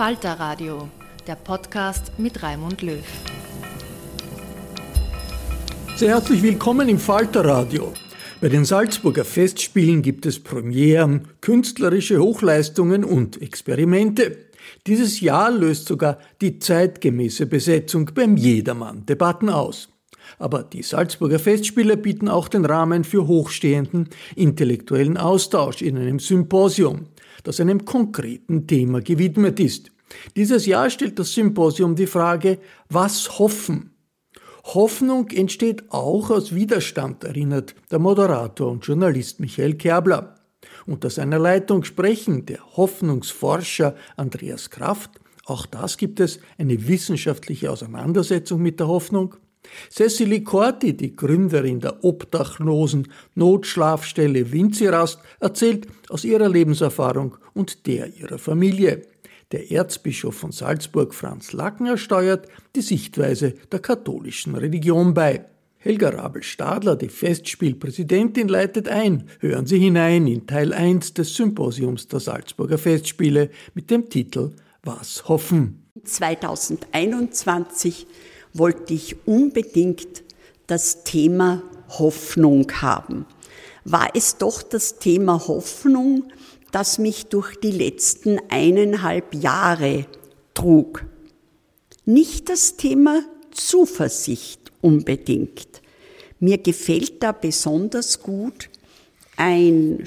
Falter Radio, der Podcast mit Raimund Löw. Sehr herzlich willkommen im Falter Radio. Bei den Salzburger Festspielen gibt es Premieren, künstlerische Hochleistungen und Experimente. Dieses Jahr löst sogar die zeitgemäße Besetzung beim Jedermann Debatten aus. Aber die Salzburger Festspiele bieten auch den Rahmen für hochstehenden intellektuellen Austausch in einem Symposium, das einem konkreten Thema gewidmet ist. Dieses Jahr stellt das Symposium die Frage, was hoffen? Hoffnung entsteht auch aus Widerstand, erinnert der Moderator und Journalist Michael Kerbler. Unter seiner Leitung sprechen der Hoffnungsforscher Andreas Kraft, auch das gibt es, eine wissenschaftliche Auseinandersetzung mit der Hoffnung. Cecily Corti, die Gründerin der obdachlosen Notschlafstelle Winzirast, erzählt aus ihrer Lebenserfahrung und der ihrer Familie. Der Erzbischof von Salzburg Franz Lackner steuert die Sichtweise der katholischen Religion bei. Helga Rabel-Stadler, die Festspielpräsidentin, leitet ein. Hören Sie hinein in Teil 1 des Symposiums der Salzburger Festspiele mit dem Titel Was hoffen? 2021 wollte ich unbedingt das Thema Hoffnung haben. War es doch das Thema Hoffnung, das mich durch die letzten eineinhalb Jahre trug. Nicht das Thema Zuversicht unbedingt. Mir gefällt da besonders gut ein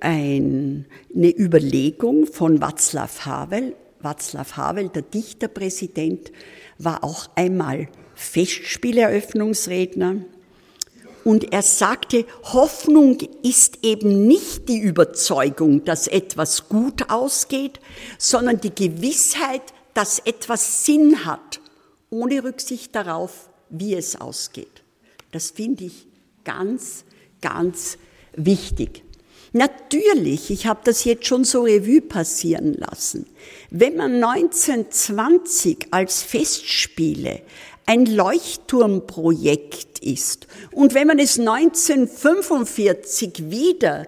eine Überlegung von Václav Havel. Václav Havel, der Dichterpräsident, war auch einmal Festspieleröffnungsredner und er sagte, Hoffnung ist eben nicht die Überzeugung, dass etwas gut ausgeht, sondern die Gewissheit, dass etwas Sinn hat, ohne Rücksicht darauf, wie es ausgeht. Das finde ich ganz, ganz wichtig. Natürlich, ich habe das jetzt schon so Revue passieren lassen. Wenn man 1920 als Festspiele ein Leuchtturmprojekt ist. Und wenn man es 1945 wieder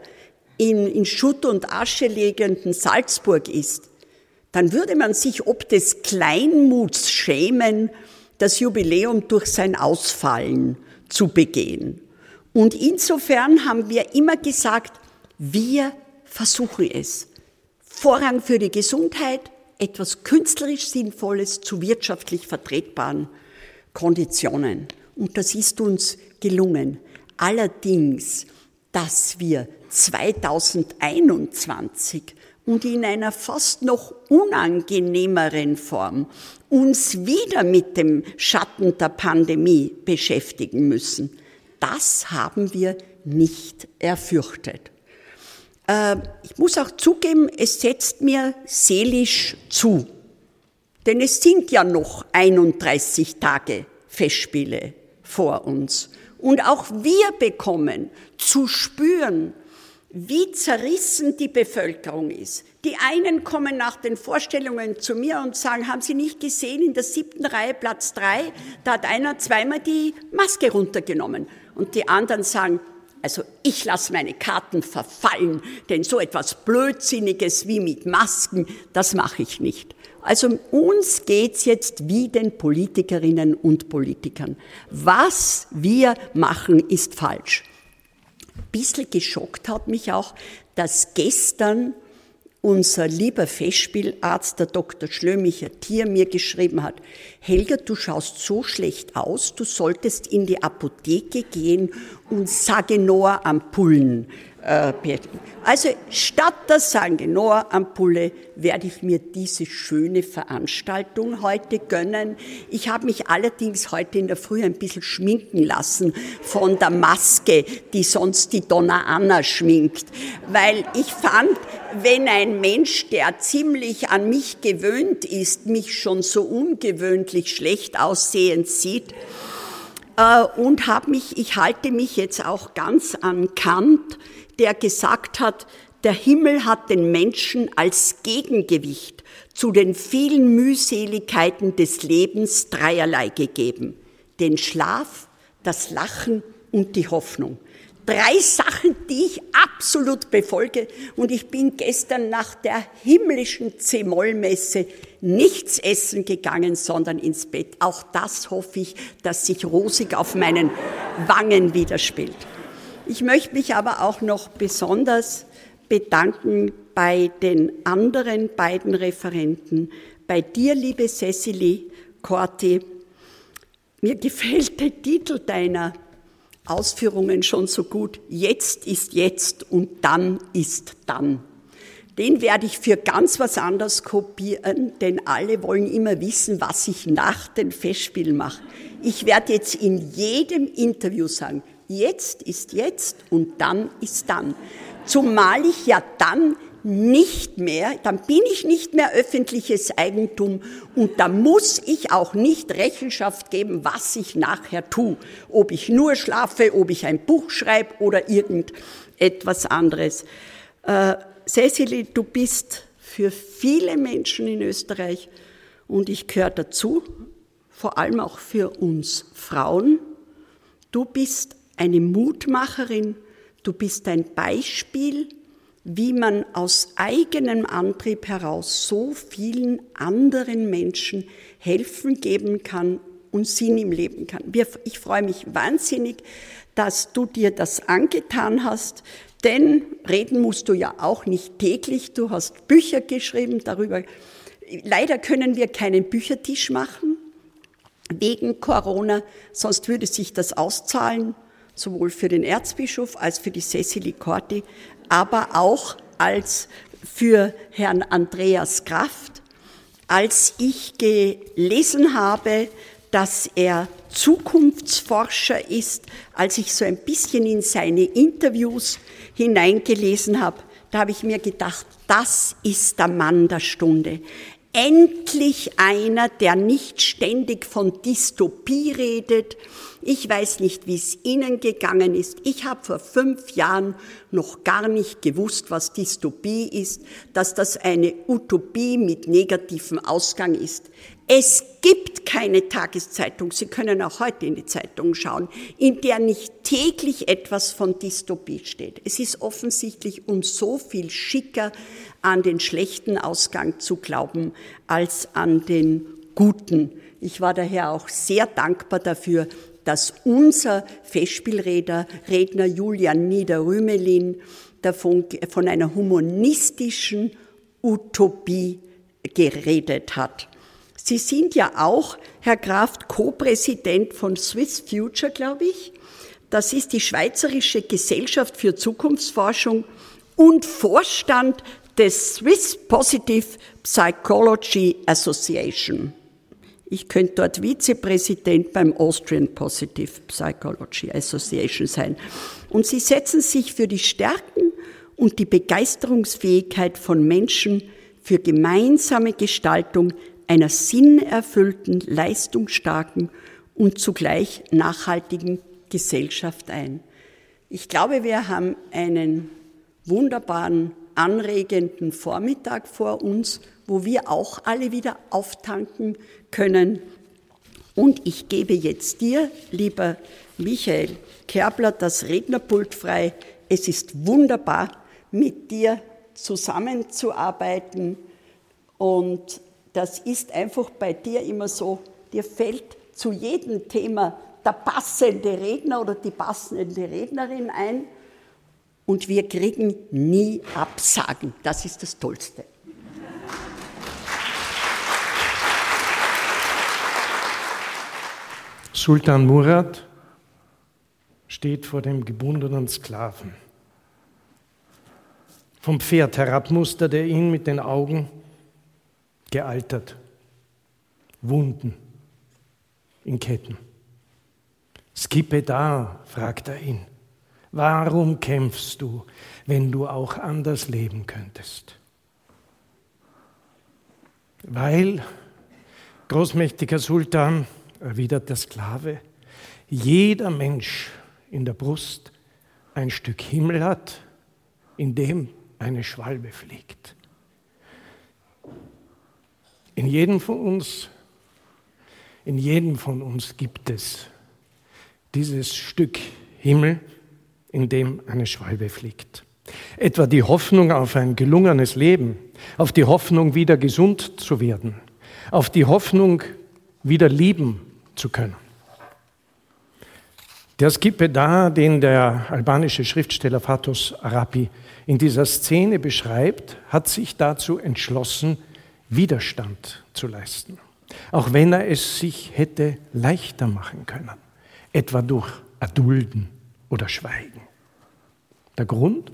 in, in Schutt und Asche liegenden Salzburg ist, dann würde man sich ob des Kleinmuts schämen, das Jubiläum durch sein Ausfallen zu begehen. Und insofern haben wir immer gesagt, wir versuchen es. Vorrang für die Gesundheit, etwas künstlerisch Sinnvolles zu wirtschaftlich vertretbaren Konditionen. Und das ist uns gelungen. Allerdings dass wir 2021 und in einer fast noch unangenehmeren Form uns wieder mit dem Schatten der Pandemie beschäftigen müssen. Das haben wir nicht erfürchtet. Äh, ich muss auch zugeben, es setzt mir seelisch zu. Denn es sind ja noch 31 Tage Festspiele vor uns. Und auch wir bekommen zu spüren, wie zerrissen die Bevölkerung ist. Die einen kommen nach den Vorstellungen zu mir und sagen, haben Sie nicht gesehen, in der siebten Reihe Platz drei, da hat einer zweimal die Maske runtergenommen. Und die anderen sagen, also ich lasse meine Karten verfallen, denn so etwas Blödsinniges wie mit Masken, das mache ich nicht. Also uns geht's jetzt wie den Politikerinnen und Politikern. Was wir machen, ist falsch. Ein bisschen geschockt hat mich auch, dass gestern unser lieber Festspielarzt, der Dr. Schlömicher Tier, mir geschrieben hat, Helga, du schaust so schlecht aus, du solltest in die Apotheke gehen und Sagenoa-Ampullen äh, also statt der Sangenoa-Ampulle werde ich mir diese schöne Veranstaltung heute gönnen. Ich habe mich allerdings heute in der Früh ein bisschen schminken lassen von der Maske, die sonst die Donna Anna schminkt, weil ich fand, wenn ein Mensch, der ziemlich an mich gewöhnt ist, mich schon so ungewöhnlich schlecht aussehend sieht, äh, und habe mich, ich halte mich jetzt auch ganz an Kant, der gesagt hat, der Himmel hat den Menschen als Gegengewicht zu den vielen Mühseligkeiten des Lebens dreierlei gegeben. Den Schlaf, das Lachen und die Hoffnung. Drei Sachen, die ich absolut befolge. Und ich bin gestern nach der himmlischen C-Moll-Messe nichts essen gegangen, sondern ins Bett. Auch das hoffe ich, dass sich rosig auf meinen Wangen widerspielt. Ich möchte mich aber auch noch besonders bedanken bei den anderen beiden Referenten, bei dir, liebe Cecily Corti. Mir gefällt der Titel deiner Ausführungen schon so gut. Jetzt ist jetzt und dann ist dann. Den werde ich für ganz was anderes kopieren, denn alle wollen immer wissen, was ich nach den Festspielen mache. Ich werde jetzt in jedem Interview sagen, Jetzt ist jetzt und dann ist dann. Zumal ich ja dann nicht mehr, dann bin ich nicht mehr öffentliches Eigentum und da muss ich auch nicht Rechenschaft geben, was ich nachher tue. Ob ich nur schlafe, ob ich ein Buch schreibe oder irgendetwas anderes. Äh, Cecily, du bist für viele Menschen in Österreich und ich gehöre dazu, vor allem auch für uns Frauen. Du bist eine Mutmacherin, du bist ein Beispiel, wie man aus eigenem Antrieb heraus so vielen anderen Menschen helfen geben kann und Sinn im Leben kann. Ich freue mich wahnsinnig, dass du dir das angetan hast, denn reden musst du ja auch nicht täglich. Du hast Bücher geschrieben darüber. Leider können wir keinen Büchertisch machen wegen Corona, sonst würde sich das auszahlen sowohl für den Erzbischof als für die Cecily Corti, aber auch als für Herrn Andreas Kraft, als ich gelesen habe, dass er Zukunftsforscher ist, als ich so ein bisschen in seine Interviews hineingelesen habe, da habe ich mir gedacht, das ist der Mann der Stunde. Endlich einer, der nicht ständig von Dystopie redet, ich weiß nicht, wie es Ihnen gegangen ist. Ich habe vor fünf Jahren noch gar nicht gewusst, was Dystopie ist, dass das eine Utopie mit negativem Ausgang ist. Es gibt keine Tageszeitung, Sie können auch heute in die Zeitung schauen, in der nicht täglich etwas von Dystopie steht. Es ist offensichtlich um so viel schicker, an den schlechten Ausgang zu glauben, als an den guten. Ich war daher auch sehr dankbar dafür, dass unser Festspielredner Redner Julian Niederrümelin davon, von einer humanistischen Utopie geredet hat. Sie sind ja auch, Herr Kraft, Co-Präsident von Swiss Future, glaube ich. Das ist die Schweizerische Gesellschaft für Zukunftsforschung und Vorstand des Swiss Positive Psychology Association. Ich könnte dort Vizepräsident beim Austrian Positive Psychology Association sein. Und sie setzen sich für die Stärken und die Begeisterungsfähigkeit von Menschen für gemeinsame Gestaltung einer sinnerfüllten, leistungsstarken und zugleich nachhaltigen Gesellschaft ein. Ich glaube, wir haben einen wunderbaren, anregenden Vormittag vor uns, wo wir auch alle wieder auftanken können. Und ich gebe jetzt dir, lieber Michael Kerbler, das Rednerpult frei. Es ist wunderbar, mit dir zusammenzuarbeiten. Und das ist einfach bei dir immer so, dir fällt zu jedem Thema der passende Redner oder die passende Rednerin ein und wir kriegen nie Absagen. Das ist das Tollste. Sultan Murad steht vor dem gebundenen Sklaven. Vom Pferd herab mustert er ihn mit den Augen, gealtert, Wunden in Ketten. Skippe da, fragt er ihn, warum kämpfst du, wenn du auch anders leben könntest? Weil, großmächtiger Sultan, erwidert der Sklave, jeder Mensch in der Brust ein Stück Himmel hat, in dem eine Schwalbe fliegt. In jedem von uns, in jedem von uns gibt es dieses Stück Himmel, in dem eine Schwalbe fliegt. Etwa die Hoffnung auf ein gelungenes Leben, auf die Hoffnung, wieder gesund zu werden, auf die Hoffnung, wieder lieben zu können. Der Skipeda, den der albanische Schriftsteller Fatos Arapi in dieser Szene beschreibt, hat sich dazu entschlossen, Widerstand zu leisten, auch wenn er es sich hätte leichter machen können, etwa durch Erdulden oder Schweigen. Der Grund?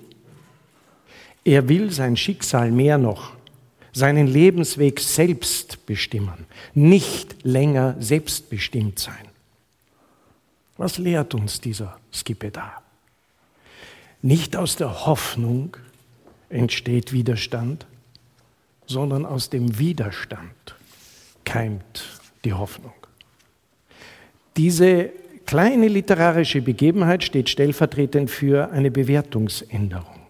Er will sein Schicksal mehr noch, seinen Lebensweg selbst bestimmen, nicht länger selbstbestimmt sein. Was lehrt uns dieser Skipeda? Nicht aus der Hoffnung entsteht Widerstand, sondern aus dem Widerstand keimt die Hoffnung. Diese kleine literarische Begebenheit steht stellvertretend für eine Bewertungsänderung.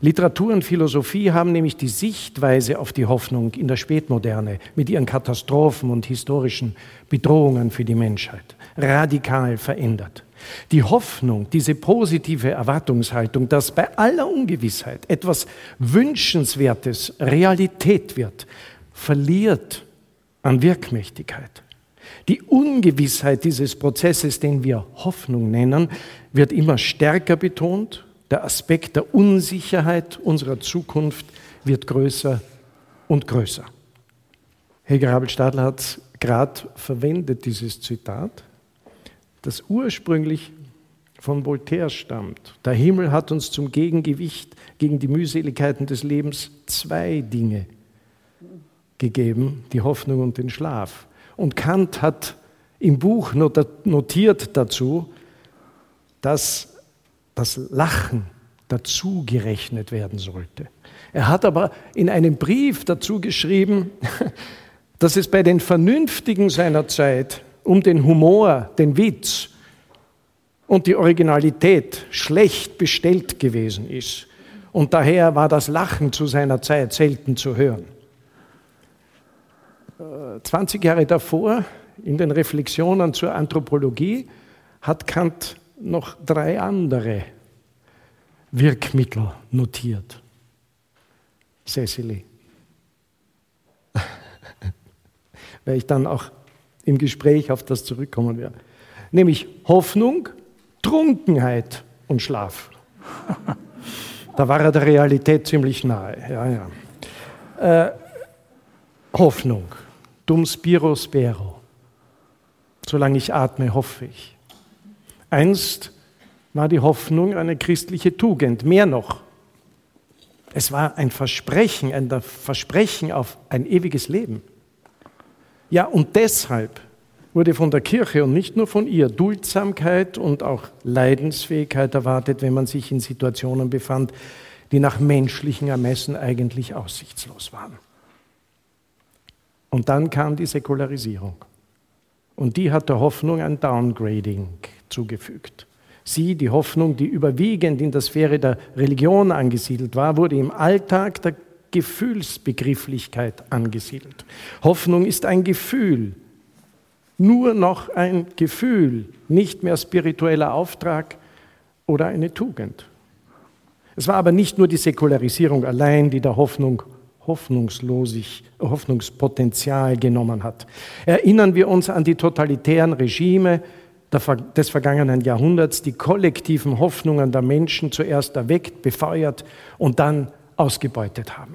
Literatur und Philosophie haben nämlich die Sichtweise auf die Hoffnung in der Spätmoderne mit ihren Katastrophen und historischen Bedrohungen für die Menschheit radikal verändert. Die Hoffnung, diese positive Erwartungshaltung, dass bei aller Ungewissheit etwas Wünschenswertes Realität wird, verliert an Wirkmächtigkeit. Die Ungewissheit dieses Prozesses, den wir Hoffnung nennen, wird immer stärker betont. Der Aspekt der Unsicherheit unserer Zukunft wird größer und größer. Helga Rabel-Stadler hat gerade verwendet, dieses Zitat das ursprünglich von Voltaire stammt. Der Himmel hat uns zum Gegengewicht gegen die Mühseligkeiten des Lebens zwei Dinge gegeben, die Hoffnung und den Schlaf. Und Kant hat im Buch notiert dazu, dass das Lachen dazu gerechnet werden sollte. Er hat aber in einem Brief dazu geschrieben, dass es bei den Vernünftigen seiner Zeit um den Humor, den Witz und die Originalität schlecht bestellt gewesen ist. Und daher war das Lachen zu seiner Zeit selten zu hören. 20 äh, Jahre davor, in den Reflexionen zur Anthropologie, hat Kant noch drei andere Wirkmittel notiert. Cecily. Weil ich dann auch im Gespräch auf das zurückkommen werde. Nämlich Hoffnung, Trunkenheit und Schlaf. da war er der Realität ziemlich nahe. Ja, ja. Äh, Hoffnung, dum spiro spero. Solange ich atme, hoffe ich. Einst war die Hoffnung eine christliche Tugend. Mehr noch, es war ein Versprechen, ein Versprechen auf ein ewiges Leben. Ja, und deshalb wurde von der Kirche und nicht nur von ihr Duldsamkeit und auch Leidensfähigkeit erwartet, wenn man sich in Situationen befand, die nach menschlichen Ermessen eigentlich aussichtslos waren. Und dann kam die Säkularisierung. Und die hat der Hoffnung ein Downgrading zugefügt. Sie, die Hoffnung, die überwiegend in der Sphäre der Religion angesiedelt war, wurde im Alltag der Gefühlsbegrifflichkeit angesiedelt. Hoffnung ist ein Gefühl, nur noch ein Gefühl, nicht mehr spiritueller Auftrag oder eine Tugend. Es war aber nicht nur die Säkularisierung allein, die der Hoffnung Hoffnungslosig, Hoffnungspotenzial genommen hat. Erinnern wir uns an die totalitären Regime, des vergangenen Jahrhunderts die kollektiven Hoffnungen der Menschen zuerst erweckt, befeuert und dann ausgebeutet haben,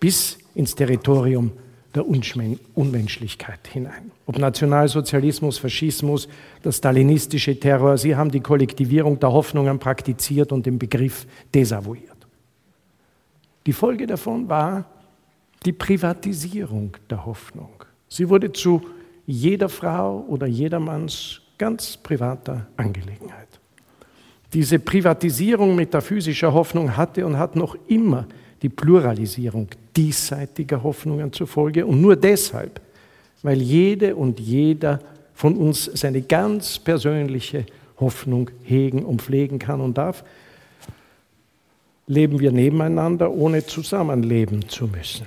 bis ins Territorium der Unmenschlichkeit hinein. Ob Nationalsozialismus, Faschismus, der stalinistische Terror, sie haben die Kollektivierung der Hoffnungen praktiziert und den Begriff desavouiert. Die Folge davon war die Privatisierung der Hoffnung. Sie wurde zu jeder Frau oder jedermanns ganz privater Angelegenheit. Diese Privatisierung metaphysischer Hoffnung hatte und hat noch immer die Pluralisierung diesseitiger Hoffnungen zur Folge und nur deshalb, weil jede und jeder von uns seine ganz persönliche Hoffnung hegen und pflegen kann und darf, leben wir nebeneinander, ohne zusammenleben zu müssen.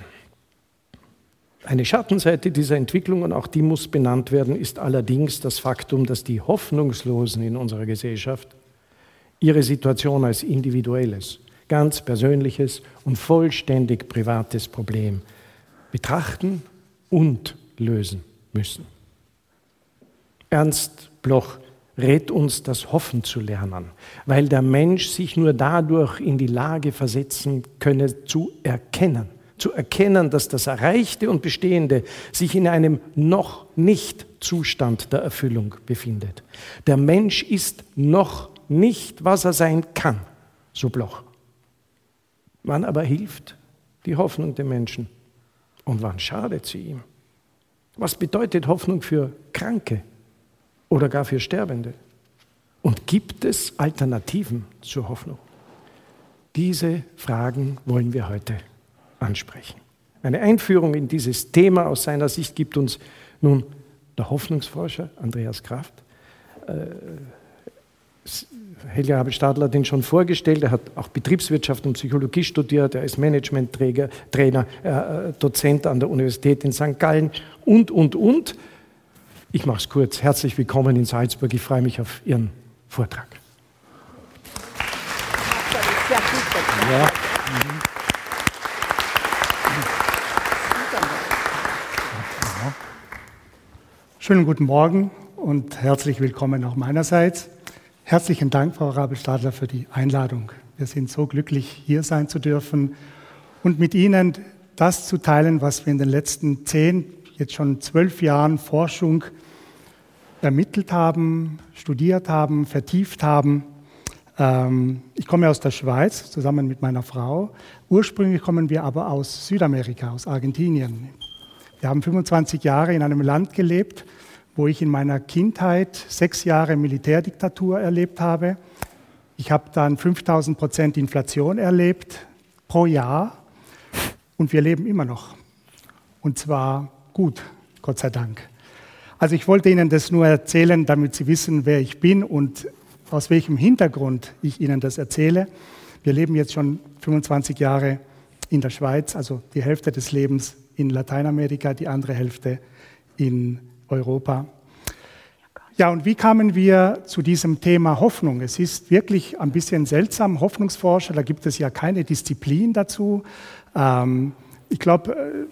Eine Schattenseite dieser Entwicklung, und auch die muss benannt werden, ist allerdings das Faktum, dass die Hoffnungslosen in unserer Gesellschaft ihre Situation als individuelles, ganz persönliches und vollständig privates Problem betrachten und lösen müssen. Ernst Bloch rät uns, das Hoffen zu lernen, weil der Mensch sich nur dadurch in die Lage versetzen könne, zu erkennen, zu erkennen, dass das Erreichte und Bestehende sich in einem noch nicht Zustand der Erfüllung befindet. Der Mensch ist noch nicht, was er sein kann, so Bloch. Wann aber hilft die Hoffnung dem Menschen und wann schadet sie ihm? Was bedeutet Hoffnung für Kranke oder gar für Sterbende? Und gibt es Alternativen zur Hoffnung? Diese Fragen wollen wir heute ansprechen. Eine Einführung in dieses Thema aus seiner Sicht gibt uns nun der Hoffnungsforscher Andreas Kraft. Äh, Helga Habel-Stadler hat ihn schon vorgestellt. Er hat auch Betriebswirtschaft und Psychologie studiert. Er ist Managementtrainer, Trainer, äh, Dozent an der Universität in St. Gallen und, und, und. Ich mache es kurz. Herzlich willkommen in Salzburg. Ich freue mich auf Ihren Vortrag. Ja. Schönen guten Morgen und herzlich willkommen auch meinerseits. Herzlichen Dank, Frau Rabel-Stadler, für die Einladung. Wir sind so glücklich, hier sein zu dürfen und mit Ihnen das zu teilen, was wir in den letzten zehn, jetzt schon zwölf Jahren Forschung ermittelt haben, studiert haben, vertieft haben. Ähm, ich komme aus der Schweiz zusammen mit meiner Frau. Ursprünglich kommen wir aber aus Südamerika, aus Argentinien. Wir haben 25 Jahre in einem Land gelebt, wo ich in meiner Kindheit sechs Jahre Militärdiktatur erlebt habe. Ich habe dann 5000 Prozent Inflation erlebt pro Jahr und wir leben immer noch. Und zwar gut, Gott sei Dank. Also ich wollte Ihnen das nur erzählen, damit Sie wissen, wer ich bin und aus welchem Hintergrund ich Ihnen das erzähle. Wir leben jetzt schon 25 Jahre in der Schweiz, also die Hälfte des Lebens in Lateinamerika, die andere Hälfte in Europa. Ja, und wie kamen wir zu diesem Thema Hoffnung? Es ist wirklich ein bisschen seltsam, Hoffnungsforscher, da gibt es ja keine Disziplin dazu. Ähm, ich glaube, äh,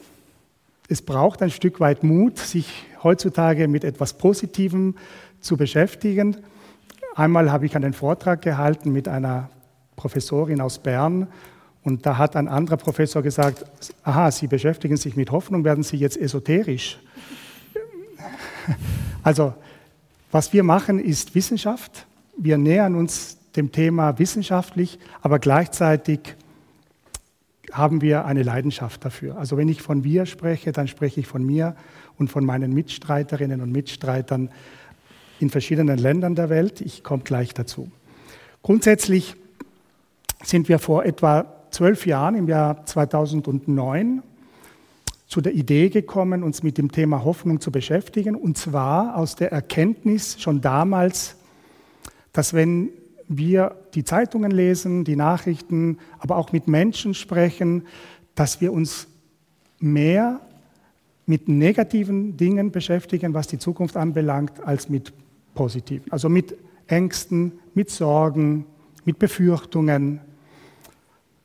es braucht ein Stück weit Mut, sich heutzutage mit etwas Positivem zu beschäftigen. Einmal habe ich einen Vortrag gehalten mit einer Professorin aus Bern und da hat ein anderer Professor gesagt, aha, Sie beschäftigen sich mit Hoffnung, werden Sie jetzt esoterisch. Also, was wir machen, ist Wissenschaft. Wir nähern uns dem Thema wissenschaftlich, aber gleichzeitig haben wir eine Leidenschaft dafür. Also wenn ich von wir spreche, dann spreche ich von mir und von meinen Mitstreiterinnen und Mitstreitern in verschiedenen Ländern der Welt. Ich komme gleich dazu. Grundsätzlich sind wir vor etwa zwölf Jahren, im Jahr 2009, zu der Idee gekommen, uns mit dem Thema Hoffnung zu beschäftigen. Und zwar aus der Erkenntnis schon damals, dass wenn wir die Zeitungen lesen, die Nachrichten, aber auch mit Menschen sprechen, dass wir uns mehr mit negativen Dingen beschäftigen, was die Zukunft anbelangt, als mit positiven. Also mit Ängsten, mit Sorgen, mit Befürchtungen.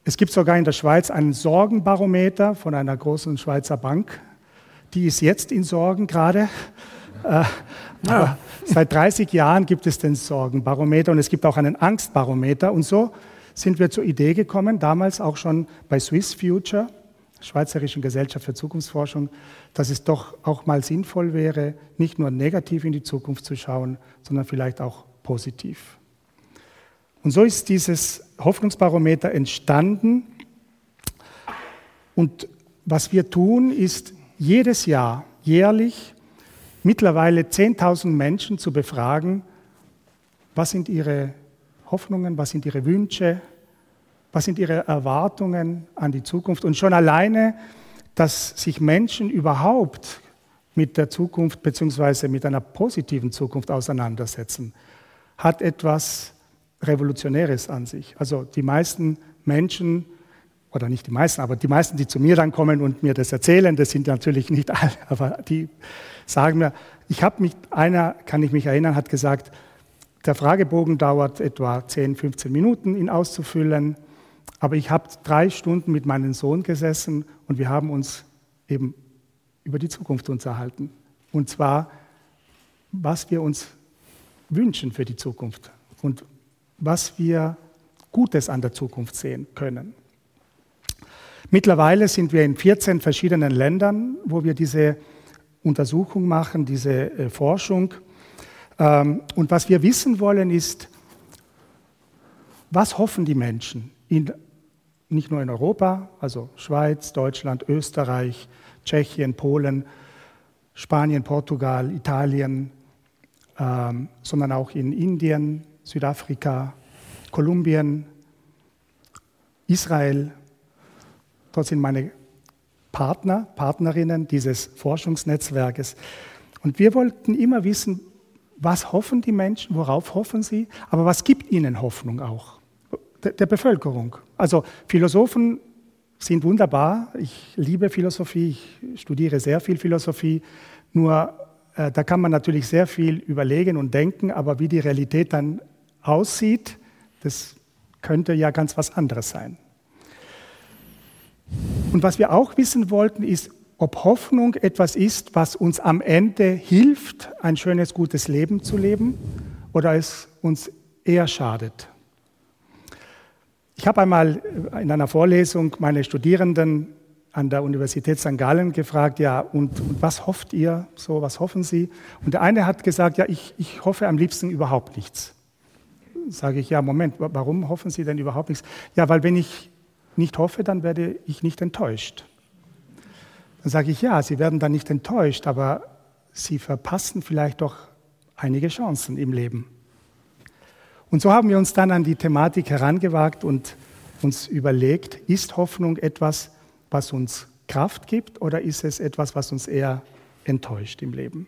Es gibt sogar in der Schweiz einen Sorgenbarometer von einer großen Schweizer Bank. Die ist jetzt in Sorgen gerade. Äh, ja. Seit 30 Jahren gibt es den Sorgenbarometer und es gibt auch einen Angstbarometer. Und so sind wir zur Idee gekommen, damals auch schon bei Swiss Future, Schweizerischen Gesellschaft für Zukunftsforschung, dass es doch auch mal sinnvoll wäre, nicht nur negativ in die Zukunft zu schauen, sondern vielleicht auch positiv. Und so ist dieses Hoffnungsbarometer entstanden. Und was wir tun, ist jedes Jahr, jährlich, mittlerweile 10.000 Menschen zu befragen, was sind ihre Hoffnungen, was sind ihre Wünsche, was sind ihre Erwartungen an die Zukunft. Und schon alleine, dass sich Menschen überhaupt mit der Zukunft bzw. mit einer positiven Zukunft auseinandersetzen, hat etwas Revolutionäres an sich. Also die meisten Menschen, oder nicht die meisten, aber die meisten, die zu mir dann kommen und mir das erzählen, das sind natürlich nicht alle, aber die sagen mir, ich habe mich, einer kann ich mich erinnern, hat gesagt, der Fragebogen dauert etwa 10, 15 Minuten, ihn auszufüllen. Aber ich habe drei Stunden mit meinem Sohn gesessen und wir haben uns eben über die Zukunft unterhalten. Und zwar, was wir uns wünschen für die Zukunft und was wir Gutes an der Zukunft sehen können. Mittlerweile sind wir in 14 verschiedenen Ländern, wo wir diese Untersuchung machen, diese äh, Forschung. Ähm, und was wir wissen wollen ist, was hoffen die Menschen, in, nicht nur in Europa, also Schweiz, Deutschland, Österreich, Tschechien, Polen, Spanien, Portugal, Italien, ähm, sondern auch in Indien, Südafrika, Kolumbien, Israel. Dort sind meine Partner, Partnerinnen dieses Forschungsnetzwerkes. Und wir wollten immer wissen, was hoffen die Menschen, worauf hoffen sie, aber was gibt ihnen Hoffnung auch? Der, der Bevölkerung. Also Philosophen sind wunderbar. Ich liebe Philosophie, ich studiere sehr viel Philosophie. Nur äh, da kann man natürlich sehr viel überlegen und denken, aber wie die Realität dann aussieht, das könnte ja ganz was anderes sein. Und was wir auch wissen wollten, ist, ob Hoffnung etwas ist, was uns am Ende hilft, ein schönes, gutes Leben zu leben, oder es uns eher schadet. Ich habe einmal in einer Vorlesung meine Studierenden an der Universität St. Gallen gefragt, ja, und, und, was hofft ihr so, was hoffen Sie? Und der eine hat gesagt, ja, ich, ich hoffe am liebsten überhaupt nichts. Sage ich, ja, Moment, warum hoffen Sie denn überhaupt nichts? Ja, weil wenn ich nicht hoffe, dann werde ich nicht enttäuscht. Dann sage ich, ja, Sie werden dann nicht enttäuscht, aber Sie verpassen vielleicht doch einige Chancen im Leben. Und so haben wir uns dann an die Thematik herangewagt und uns überlegt, ist Hoffnung etwas, was uns Kraft gibt oder ist es etwas, was uns eher enttäuscht im Leben?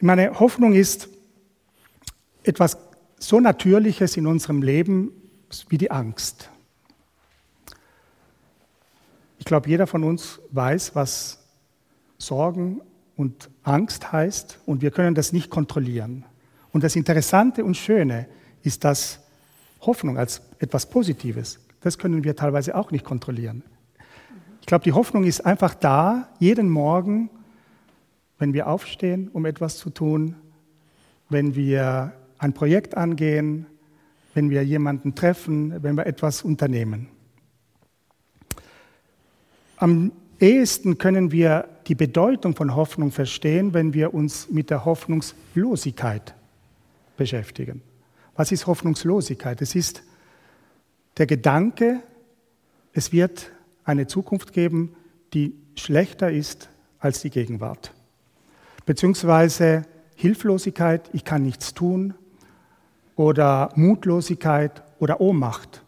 Meine Hoffnung ist etwas so Natürliches in unserem Leben wie die Angst. Ich glaube, jeder von uns weiß, was Sorgen und Angst heißt und wir können das nicht kontrollieren. Und das Interessante und Schöne ist, dass Hoffnung als etwas Positives, das können wir teilweise auch nicht kontrollieren. Ich glaube, die Hoffnung ist einfach da, jeden Morgen, wenn wir aufstehen, um etwas zu tun, wenn wir ein Projekt angehen, wenn wir jemanden treffen, wenn wir etwas unternehmen. Am ehesten können wir die Bedeutung von Hoffnung verstehen, wenn wir uns mit der Hoffnungslosigkeit beschäftigen. Was ist Hoffnungslosigkeit? Es ist der Gedanke, es wird eine Zukunft geben, die schlechter ist als die Gegenwart. Beziehungsweise Hilflosigkeit, ich kann nichts tun, oder Mutlosigkeit oder Ohnmacht.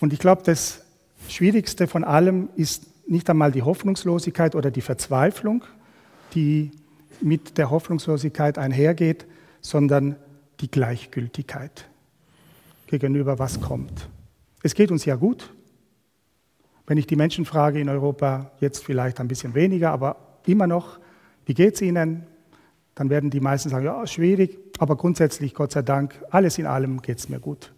Und ich glaube, das Schwierigste von allem ist nicht einmal die Hoffnungslosigkeit oder die Verzweiflung, die mit der Hoffnungslosigkeit einhergeht, sondern die Gleichgültigkeit gegenüber was kommt. Es geht uns ja gut. Wenn ich die Menschen frage in Europa, jetzt vielleicht ein bisschen weniger, aber immer noch, wie geht es ihnen? Dann werden die meisten sagen, ja, schwierig, aber grundsätzlich, Gott sei Dank, alles in allem geht es mir gut.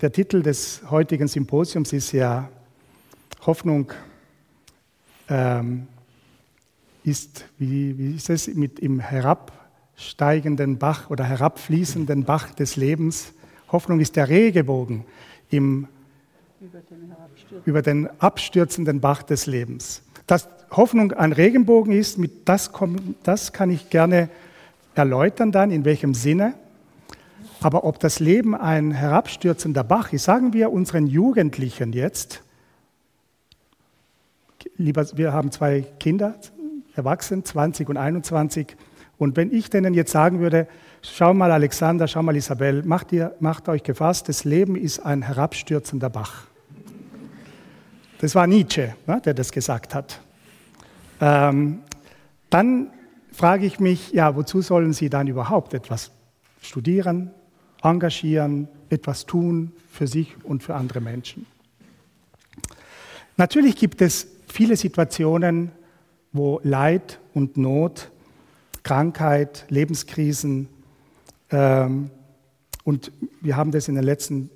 Der Titel des heutigen Symposiums ist ja Hoffnung ähm, ist, wie, wie ist es, mit im herabsteigenden Bach oder herabfließenden Bach des Lebens. Hoffnung ist der Regenbogen im, über, den über den abstürzenden Bach des Lebens. Dass Hoffnung ein Regenbogen ist, mit das, das kann ich gerne erläutern dann, in welchem Sinne. Aber ob das Leben ein herabstürzender Bach ist, sagen wir unseren Jugendlichen jetzt, lieber, wir haben zwei Kinder, erwachsen, 20 und 21, und wenn ich denen jetzt sagen würde, schau mal Alexander, schau mal Isabel, macht, ihr, macht euch gefasst, das Leben ist ein herabstürzender Bach. Das war Nietzsche, ne, der das gesagt hat. Ähm, dann frage ich mich, ja, wozu sollen sie dann überhaupt etwas studieren, engagieren, etwas tun für sich und für andere Menschen. Natürlich gibt es viele Situationen, wo Leid und Not, Krankheit, Lebenskrisen, ähm, und wir haben das in den letzten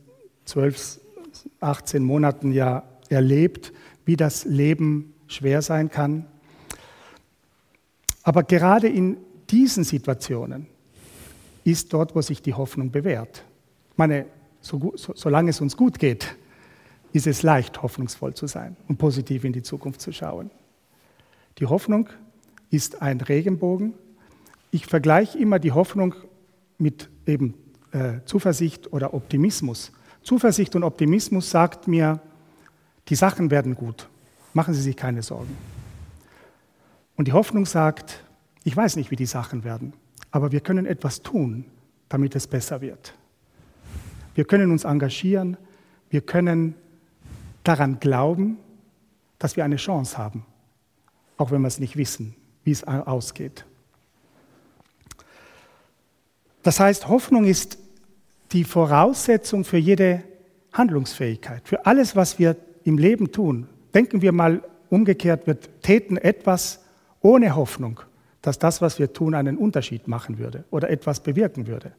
12, 18 Monaten ja erlebt, wie das Leben schwer sein kann. Aber gerade in diesen Situationen ist dort, wo sich die Hoffnung bewährt. Ich meine, so, so, solange es uns gut geht, ist es leicht, hoffnungsvoll zu sein und positiv in die Zukunft zu schauen. Die Hoffnung ist ein Regenbogen. Ich vergleiche immer die Hoffnung mit eben äh, Zuversicht oder Optimismus. Zuversicht und Optimismus sagt mir, die Sachen werden gut. Machen Sie sich keine Sorgen. Und die Hoffnung sagt, ich weiß nicht, wie die Sachen werden aber wir können etwas tun, damit es besser wird. Wir können uns engagieren, wir können daran glauben, dass wir eine Chance haben, auch wenn wir es nicht wissen, wie es ausgeht. Das heißt, Hoffnung ist die Voraussetzung für jede Handlungsfähigkeit, für alles, was wir im Leben tun. Denken wir mal umgekehrt, wir täten etwas ohne Hoffnung dass das, was wir tun, einen Unterschied machen würde oder etwas bewirken würde.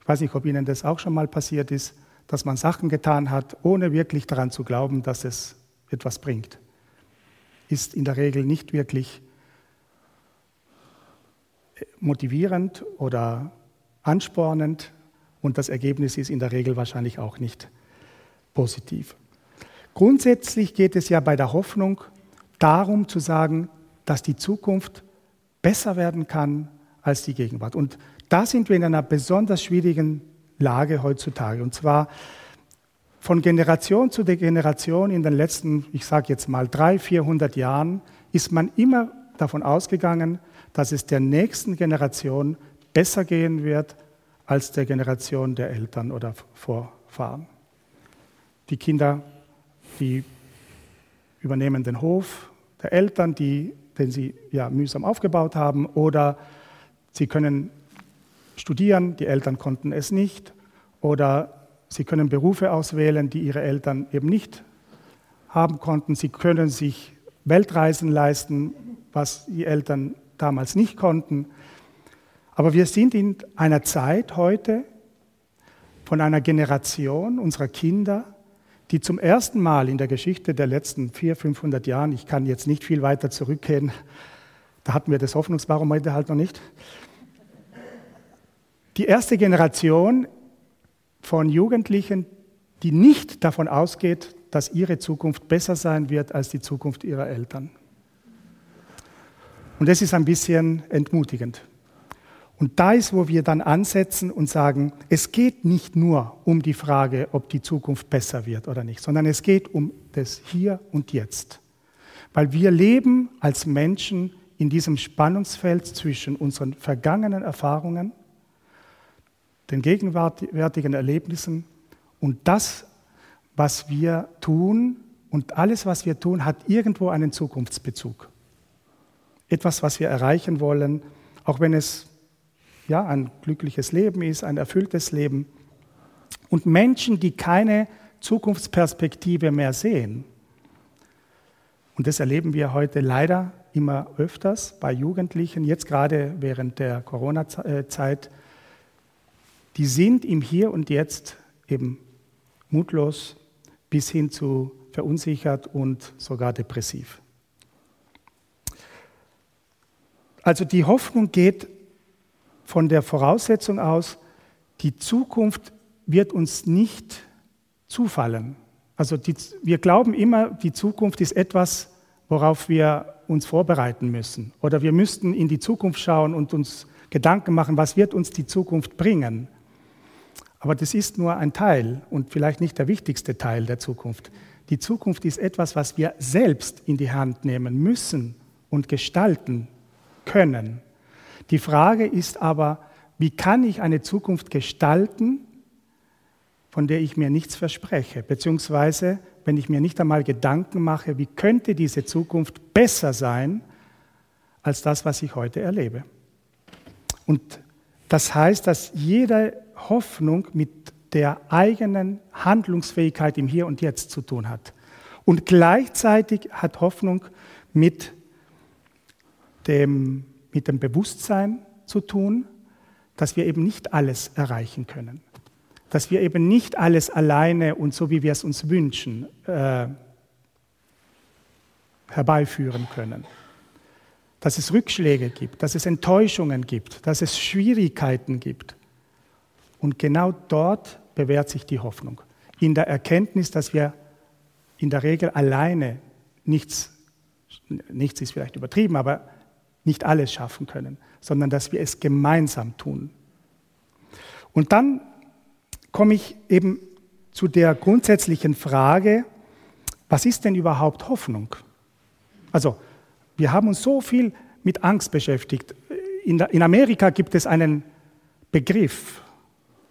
Ich weiß nicht, ob Ihnen das auch schon mal passiert ist, dass man Sachen getan hat, ohne wirklich daran zu glauben, dass es etwas bringt. Ist in der Regel nicht wirklich motivierend oder anspornend und das Ergebnis ist in der Regel wahrscheinlich auch nicht positiv. Grundsätzlich geht es ja bei der Hoffnung darum zu sagen, dass die Zukunft besser werden kann als die Gegenwart. Und da sind wir in einer besonders schwierigen Lage heutzutage. Und zwar von Generation zu Generation in den letzten, ich sage jetzt mal, 300, 400 Jahren ist man immer davon ausgegangen, dass es der nächsten Generation besser gehen wird als der Generation der Eltern oder Vorfahren. Die Kinder, die übernehmen den Hof der Eltern, die den sie ja mühsam aufgebaut haben, oder sie können studieren, die Eltern konnten es nicht, oder sie können Berufe auswählen, die ihre Eltern eben nicht haben konnten. Sie können sich Weltreisen leisten, was die Eltern damals nicht konnten. Aber wir sind in einer Zeit heute von einer Generation unserer Kinder, die zum ersten Mal in der Geschichte der letzten 400, 500 Jahren, ich kann jetzt nicht viel weiter zurückgehen, da hatten wir das Hoffnungsbarometer halt noch nicht, die erste Generation von Jugendlichen, die nicht davon ausgeht, dass ihre Zukunft besser sein wird als die Zukunft ihrer Eltern. Und das ist ein bisschen entmutigend. Und da ist, wo wir dann ansetzen und sagen, es geht nicht nur um die Frage, ob die Zukunft besser wird oder nicht, sondern es geht um das Hier und Jetzt. Weil wir leben als Menschen in diesem Spannungsfeld zwischen unseren vergangenen Erfahrungen, den gegenwärtigen Erlebnissen und das, was wir tun. Und alles, was wir tun, hat irgendwo einen Zukunftsbezug. Etwas, was wir erreichen wollen, auch wenn es ja, ein glückliches Leben ist, ein erfülltes Leben. Und Menschen, die keine Zukunftsperspektive mehr sehen, und das erleben wir heute leider immer öfters bei Jugendlichen, jetzt gerade während der Corona-Zeit, die sind im Hier und Jetzt eben mutlos bis hin zu verunsichert und sogar depressiv. Also die Hoffnung geht von der Voraussetzung aus, die Zukunft wird uns nicht zufallen. Also die, wir glauben immer, die Zukunft ist etwas, worauf wir uns vorbereiten müssen. Oder wir müssten in die Zukunft schauen und uns Gedanken machen, was wird uns die Zukunft bringen. Aber das ist nur ein Teil und vielleicht nicht der wichtigste Teil der Zukunft. Die Zukunft ist etwas, was wir selbst in die Hand nehmen müssen und gestalten können. Die Frage ist aber, wie kann ich eine Zukunft gestalten, von der ich mir nichts verspreche, beziehungsweise wenn ich mir nicht einmal Gedanken mache, wie könnte diese Zukunft besser sein als das, was ich heute erlebe. Und das heißt, dass jede Hoffnung mit der eigenen Handlungsfähigkeit im Hier und Jetzt zu tun hat. Und gleichzeitig hat Hoffnung mit dem mit dem Bewusstsein zu tun, dass wir eben nicht alles erreichen können. Dass wir eben nicht alles alleine und so, wie wir es uns wünschen, äh, herbeiführen können. Dass es Rückschläge gibt, dass es Enttäuschungen gibt, dass es Schwierigkeiten gibt. Und genau dort bewährt sich die Hoffnung. In der Erkenntnis, dass wir in der Regel alleine nichts, nichts ist vielleicht übertrieben, aber nicht alles schaffen können, sondern dass wir es gemeinsam tun. Und dann komme ich eben zu der grundsätzlichen Frage, was ist denn überhaupt Hoffnung? Also, wir haben uns so viel mit Angst beschäftigt. In, Amerika gibt es einen Begriff,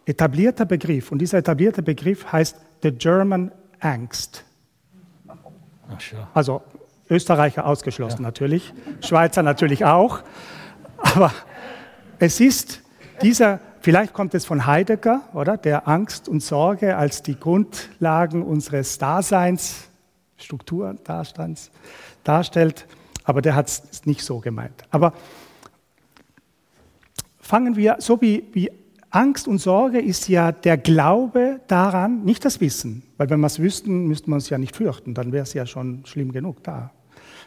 etablierter Begriff, und dieser etablierte Begriff heißt The German Angst. Also Österreicher ausgeschlossen ja. natürlich, Schweizer natürlich auch. Aber es ist dieser, vielleicht kommt es von Heidegger, oder? Der Angst und Sorge als die Grundlagen unseres Daseins, Struktur, Daseins darstellt. Aber der hat es nicht so gemeint. Aber fangen wir, so wie, wie Angst und Sorge ist ja der Glaube daran, nicht das Wissen, weil wenn wir es wüssten, müssten wir uns ja nicht fürchten, dann wäre es ja schon schlimm genug da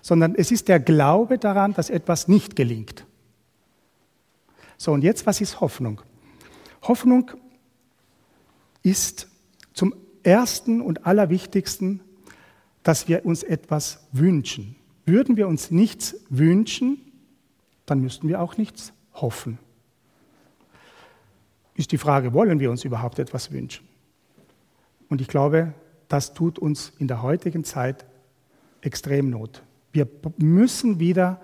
sondern es ist der Glaube daran, dass etwas nicht gelingt. So, und jetzt, was ist Hoffnung? Hoffnung ist zum Ersten und Allerwichtigsten, dass wir uns etwas wünschen. Würden wir uns nichts wünschen, dann müssten wir auch nichts hoffen. Ist die Frage, wollen wir uns überhaupt etwas wünschen? Und ich glaube, das tut uns in der heutigen Zeit extrem Not. Wir müssen wieder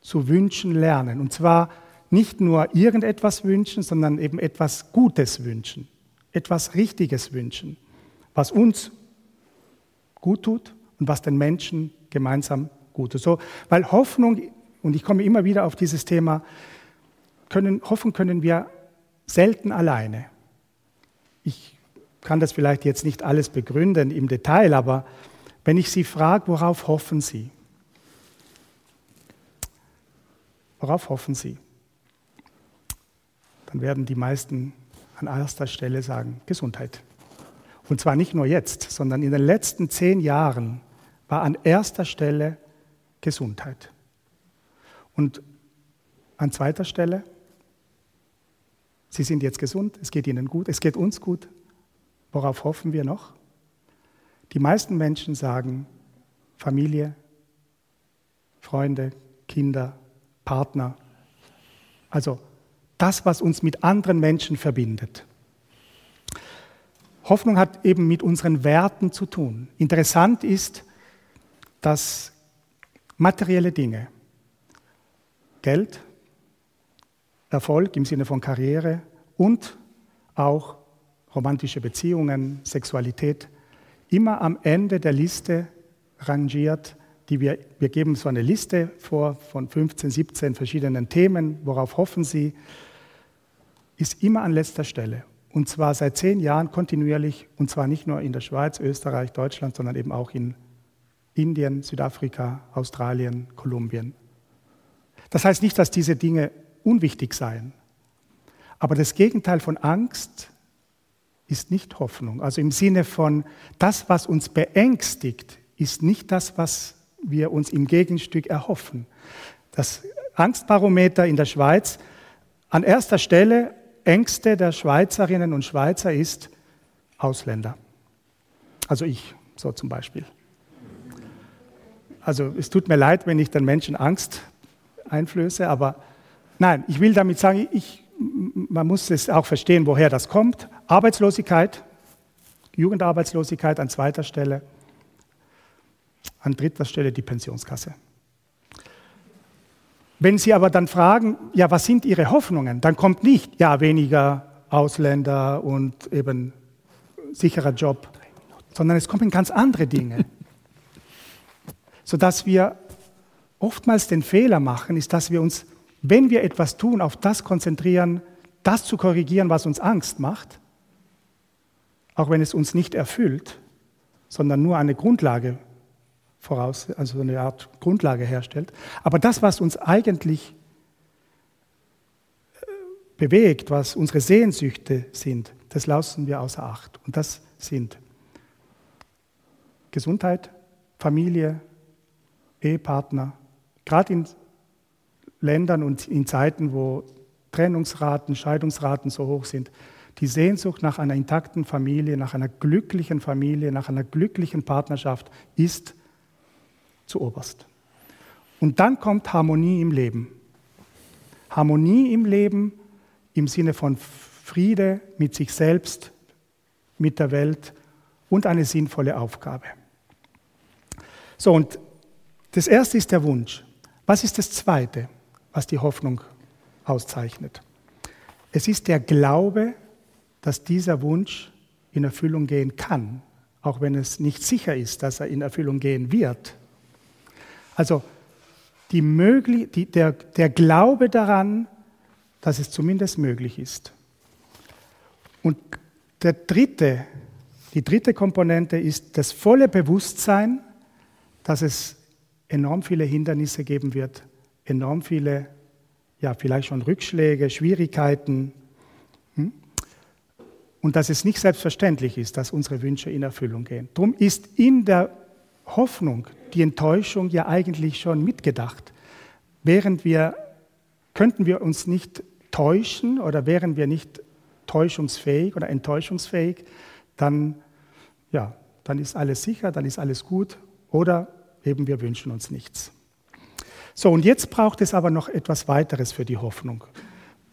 zu wünschen lernen. Und zwar nicht nur irgendetwas wünschen, sondern eben etwas Gutes wünschen, etwas Richtiges wünschen, was uns gut tut und was den Menschen gemeinsam gut tut. So, weil Hoffnung, und ich komme immer wieder auf dieses Thema, können, hoffen können wir selten alleine. Ich kann das vielleicht jetzt nicht alles begründen im Detail, aber Wenn ich Sie frage, worauf hoffen Sie? Worauf hoffen Sie? Dann werden die meisten an erster Stelle sagen, Gesundheit. Und zwar nicht nur jetzt, sondern in den letzten zehn Jahren war an erster Stelle Gesundheit. Und an zweiter Stelle, Sie sind jetzt gesund, es geht Ihnen gut, es geht uns gut. Worauf hoffen wir noch? Die meisten Menschen sagen Familie, Freunde, Kinder, Partner. Also das, was uns mit anderen Menschen verbindet. Hoffnung hat eben mit unseren Werten zu tun. Interessant ist, dass materielle Dinge, Geld, Erfolg im Sinne von Karriere und auch romantische Beziehungen, Sexualität, immer am Ende der Liste rangiert, die wir, wir geben so eine Liste vor von 15, 17 verschiedenen Themen, worauf hoffen Sie, ist immer an letzter Stelle. Und zwar seit zehn Jahren kontinuierlich, und zwar nicht nur in der Schweiz, Österreich, Deutschland, sondern eben auch in Indien, Südafrika, Australien, Kolumbien. Das heißt nicht, dass diese Dinge unwichtig seien. Aber das Gegenteil von Angst ist nicht Hoffnung. Also im Sinne von, das, was uns beängstigt, ist nicht das, was wir uns im Gegenstück erhoffen. Das Angstbarometer in der Schweiz an erster Stelle Ängste der Schweizerinnen und Schweizer ist Ausländer. Also ich, so zum Beispiel. Also es tut mir leid, wenn ich den Menschen Angst einflöße, aber nein, ich will damit sagen, ich, man muss es auch verstehen, woher das kommt. Arbeitslosigkeit, Jugendarbeitslosigkeit an zweiter Stelle, an dritter Stelle die Pensionskasse. Wenn Sie aber dann fragen, ja, was sind Ihre Hoffnungen, dann kommt nicht, ja, weniger Ausländer und eben sicherer Job, sondern es kommen ganz andere Dinge. Sodass wir oftmals den Fehler machen, ist, dass wir uns, wenn wir etwas tun, auf das konzentrieren, das zu korrigieren, was uns Angst macht, auch wenn es uns nicht erfüllt, sondern nur eine Grundlage voraus, also eine Art Grundlage herstellt. Aber das, was uns eigentlich äh, bewegt, was unsere Sehnsüchte sind, das lassen wir außer Acht. Und das sind Gesundheit, Familie, Ehepartner, gerade in Ländern und in Zeiten, wo Trennungsraten, Scheidungsraten so hoch sind, die Sehnsucht nach einer intakten Familie, nach einer glücklichen Familie, nach einer glücklichen Partnerschaft ist zu oberst. Und dann kommt Harmonie im Leben. Harmonie im Leben im Sinne von Friede mit sich selbst, mit der Welt und eine sinnvolle Aufgabe. So, und das erste ist der Wunsch. Was ist das zweite, was die Hoffnung auszeichnet? Es ist der Glaube, dass dieser Wunsch in Erfüllung gehen kann, auch wenn es nicht sicher ist, dass er in Erfüllung gehen wird. Also die möglich, die, der, der Glaube daran, dass es zumindest möglich ist. Und der dritte, die dritte Komponente ist das volle Bewusstsein, dass es enorm viele Hindernisse geben wird, enorm viele, ja, vielleicht schon Rückschläge, Schwierigkeiten. Hm? Und dass es nicht selbstverständlich ist, dass unsere Wünsche in Erfüllung gehen. Darum ist in der Hoffnung die Enttäuschung ja eigentlich schon mitgedacht. Während wir, könnten wir uns nicht täuschen oder wären wir nicht täuschungsfähig oder enttäuschungsfähig, dann, ja, dann ist alles sicher, dann ist alles gut oder eben wir wünschen uns nichts. So, und jetzt braucht es aber noch etwas weiteres für die Hoffnung.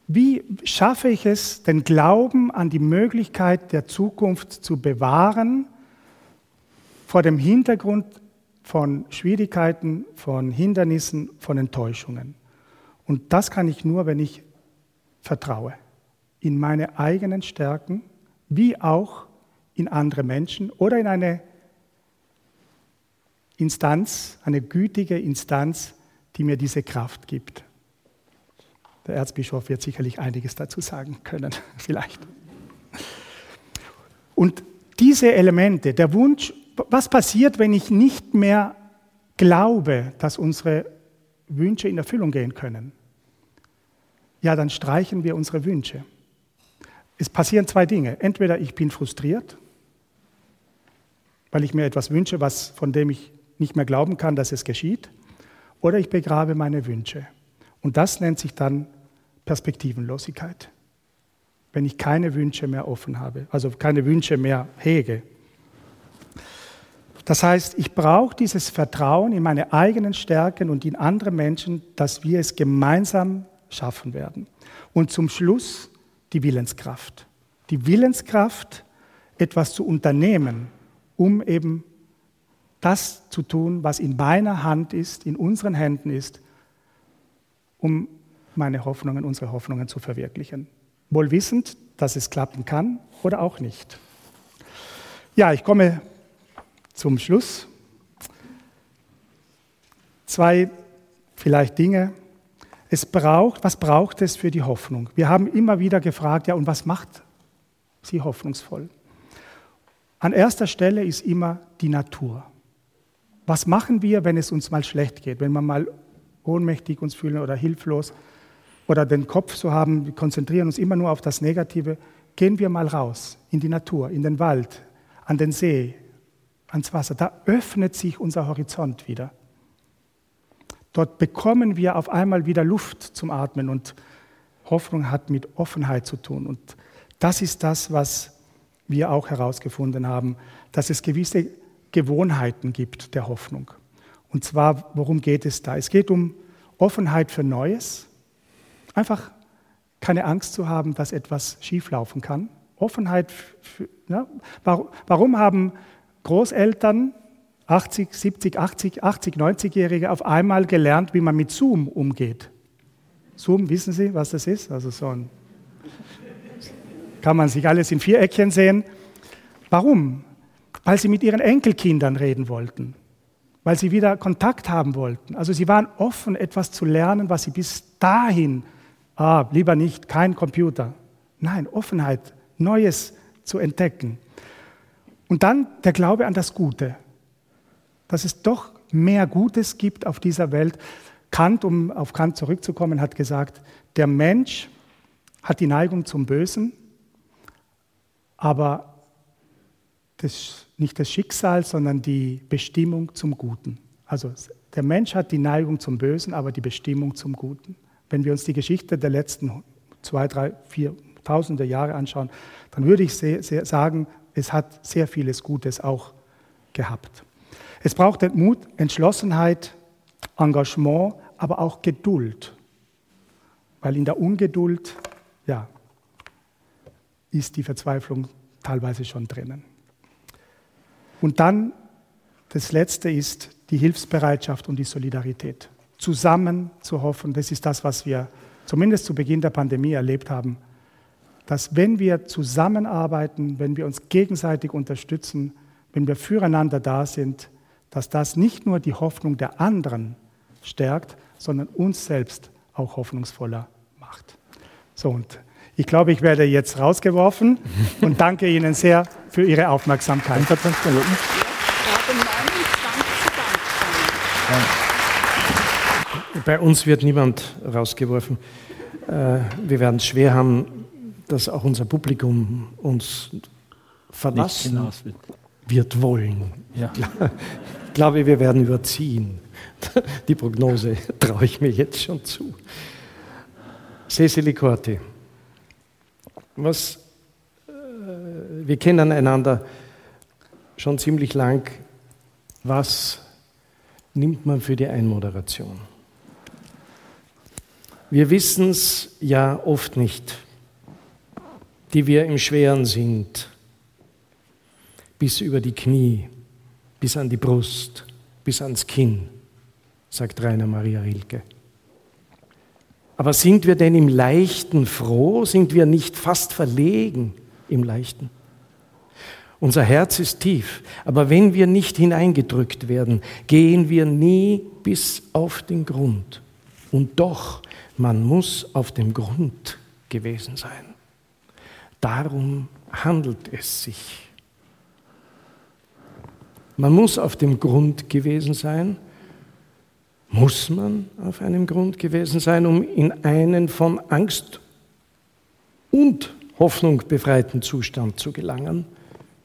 Wie schaffe ich es, den Glauben an die Möglichkeit der Zukunft zu bewahren, vor dem Hintergrund von Schwierigkeiten, von Hindernissen, von Enttäuschungen. Und das kann ich nur, wenn ich vertraue in meine eigenen Stärken, wie auch in andere Menschen oder in eine Instanz, eine gütige Instanz, die mir diese Kraft gibt. Der Erzbischof wird sicherlich einiges dazu sagen können, vielleicht. Und diese Elemente, der Wunsch was passiert, wenn ich nicht mehr glaube, dass unsere Wünsche in Erfüllung gehen können? Ja, dann streichen wir unsere Wünsche. Es passieren zwei Dinge. Entweder ich bin frustriert, weil ich mir etwas wünsche, was, von dem ich nicht mehr glauben kann, dass es geschieht, oder ich begrabe meine Wünsche. Und das nennt sich dann Perspektivenlosigkeit, wenn ich keine Wünsche mehr offen habe, also keine Wünsche mehr hege. Das heißt, ich brauche dieses Vertrauen in meine eigenen Stärken und in andere Menschen, dass wir es gemeinsam schaffen werden. Und zum Schluss die Willenskraft. Die Willenskraft, etwas zu unternehmen, um eben das zu tun, was in meiner Hand ist, in unseren Händen ist, um meine Hoffnungen, unsere Hoffnungen zu verwirklichen. Wohl wissend, dass es klappen kann oder auch nicht. Ja, ich komme zum Schluss. Zwei vielleicht Dinge. Es braucht, was braucht es für die Hoffnung? Wir haben immer wieder gefragt, ja, und was macht sie hoffnungsvoll? An erster Stelle ist immer die Natur. Was machen wir, wenn es uns mal schlecht geht, wenn wir mal ohnmächtig uns fühlen oder hilflos oder den Kopf so haben, wir konzentrieren uns immer nur auf das Negative? Gehen wir mal raus in die Natur, in den Wald, an den See, ans Wasser. Da öffnet sich unser Horizont wieder. Dort bekommen wir auf einmal wieder Luft zum Atmen und Hoffnung hat mit Offenheit zu tun. Und das ist das, was wir auch herausgefunden haben, dass es gewisse Gewohnheiten gibt der Hoffnung. Und zwar, worum geht es da? Es geht um Offenheit für Neues, einfach keine Angst zu haben, dass etwas schieflaufen kann. Offenheit, für, ja, warum haben Großeltern, 80, 70, 80, 80, 90-Jährige auf einmal gelernt, wie man mit Zoom umgeht. Zoom, wissen Sie, was das ist? Also so ein, kann man sich alles in Viereckchen sehen. Warum? Weil sie mit ihren Enkelkindern reden wollten, weil sie wieder Kontakt haben wollten. Also sie waren offen, etwas zu lernen, was sie bis dahin, ah, lieber nicht, kein Computer. Nein, Offenheit, Neues zu entdecken. Und dann der Glaube an das Gute, dass es doch mehr Gutes gibt auf dieser Welt. Kant, um auf Kant zurückzukommen, hat gesagt, der Mensch hat die Neigung zum Bösen, aber das, nicht das Schicksal, sondern die Bestimmung zum Guten. Also der Mensch hat die Neigung zum Bösen, aber die Bestimmung zum Guten. Wenn wir uns die Geschichte der letzten zwei, drei, vier Tausende Jahre anschauen, dann würde ich sagen, es hat sehr vieles Gutes auch gehabt. Es braucht Mut, Entschlossenheit, Engagement, aber auch Geduld. Weil in der Ungeduld, ja, ist die Verzweiflung teilweise schon drinnen. Und dann, das Letzte ist die Hilfsbereitschaft und die Solidarität. Zusammen zu hoffen, das ist das, was wir zumindest zu Beginn der Pandemie erlebt haben, dass wenn wir zusammenarbeiten, wenn wir uns gegenseitig unterstützen, wenn wir füreinander da sind, dass das nicht nur die Hoffnung der anderen stärkt, sondern uns selbst auch hoffnungsvoller macht. So, und ich glaube, ich werde jetzt rausgeworfen und danke Ihnen sehr für Ihre Aufmerksamkeit. Bei uns wird niemand rausgeworfen. Äh, wir werden es schwer haben, dass auch unser Publikum uns verlassen wird. wird wollen. Ja. Ich glaube, wir werden überziehen. Die Prognose traue ich mir jetzt schon zu. Cecily Corti, was, äh, wir kennen einander schon ziemlich lang. Was nimmt man für die Einmoderation? Wir wissen es ja oft nicht die wir im Schweren sind, bis über die Knie, bis an die Brust, bis ans Kinn, sagt Rainer Maria Rilke. Aber sind wir denn im Leichten froh? Sind wir nicht fast verlegen im Leichten? Unser Herz ist tief, aber wenn wir nicht hineingedrückt werden, gehen wir nie bis auf den Grund. Und doch, man muss auf dem Grund gewesen sein. Darum handelt es sich. Man muss auf dem Grund gewesen sein. Muss man auf einem Grund gewesen sein, um in einen von Angst und Hoffnung befreiten Zustand zu gelangen,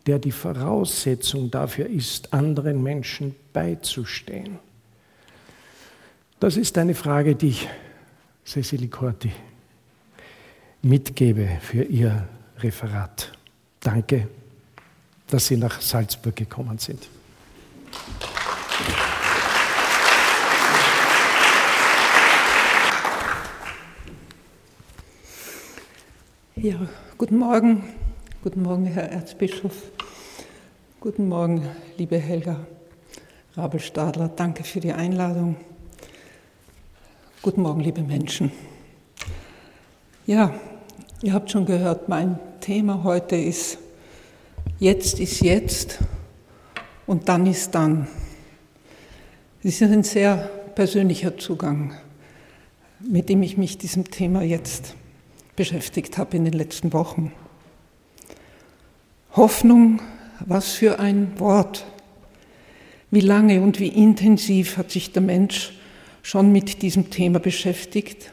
der die Voraussetzung dafür ist, anderen Menschen beizustehen. Das ist eine Frage, die ich Cecily Corti mitgebe für Ihr Referat. Danke, dass Sie nach Salzburg gekommen sind. Ja, guten Morgen. Guten Morgen, Herr Erzbischof. Guten Morgen, liebe Helga Rabelstadler. Danke für die Einladung. Guten Morgen, liebe Menschen. Ja, ihr habt schon gehört, mein Thema heute ist Jetzt ist jetzt und dann ist dann. Das ist ein sehr persönlicher Zugang, mit dem ich mich diesem Thema jetzt beschäftigt habe in den letzten Wochen. Hoffnung, was für ein Wort. Wie lange und wie intensiv hat sich der Mensch schon mit diesem Thema beschäftigt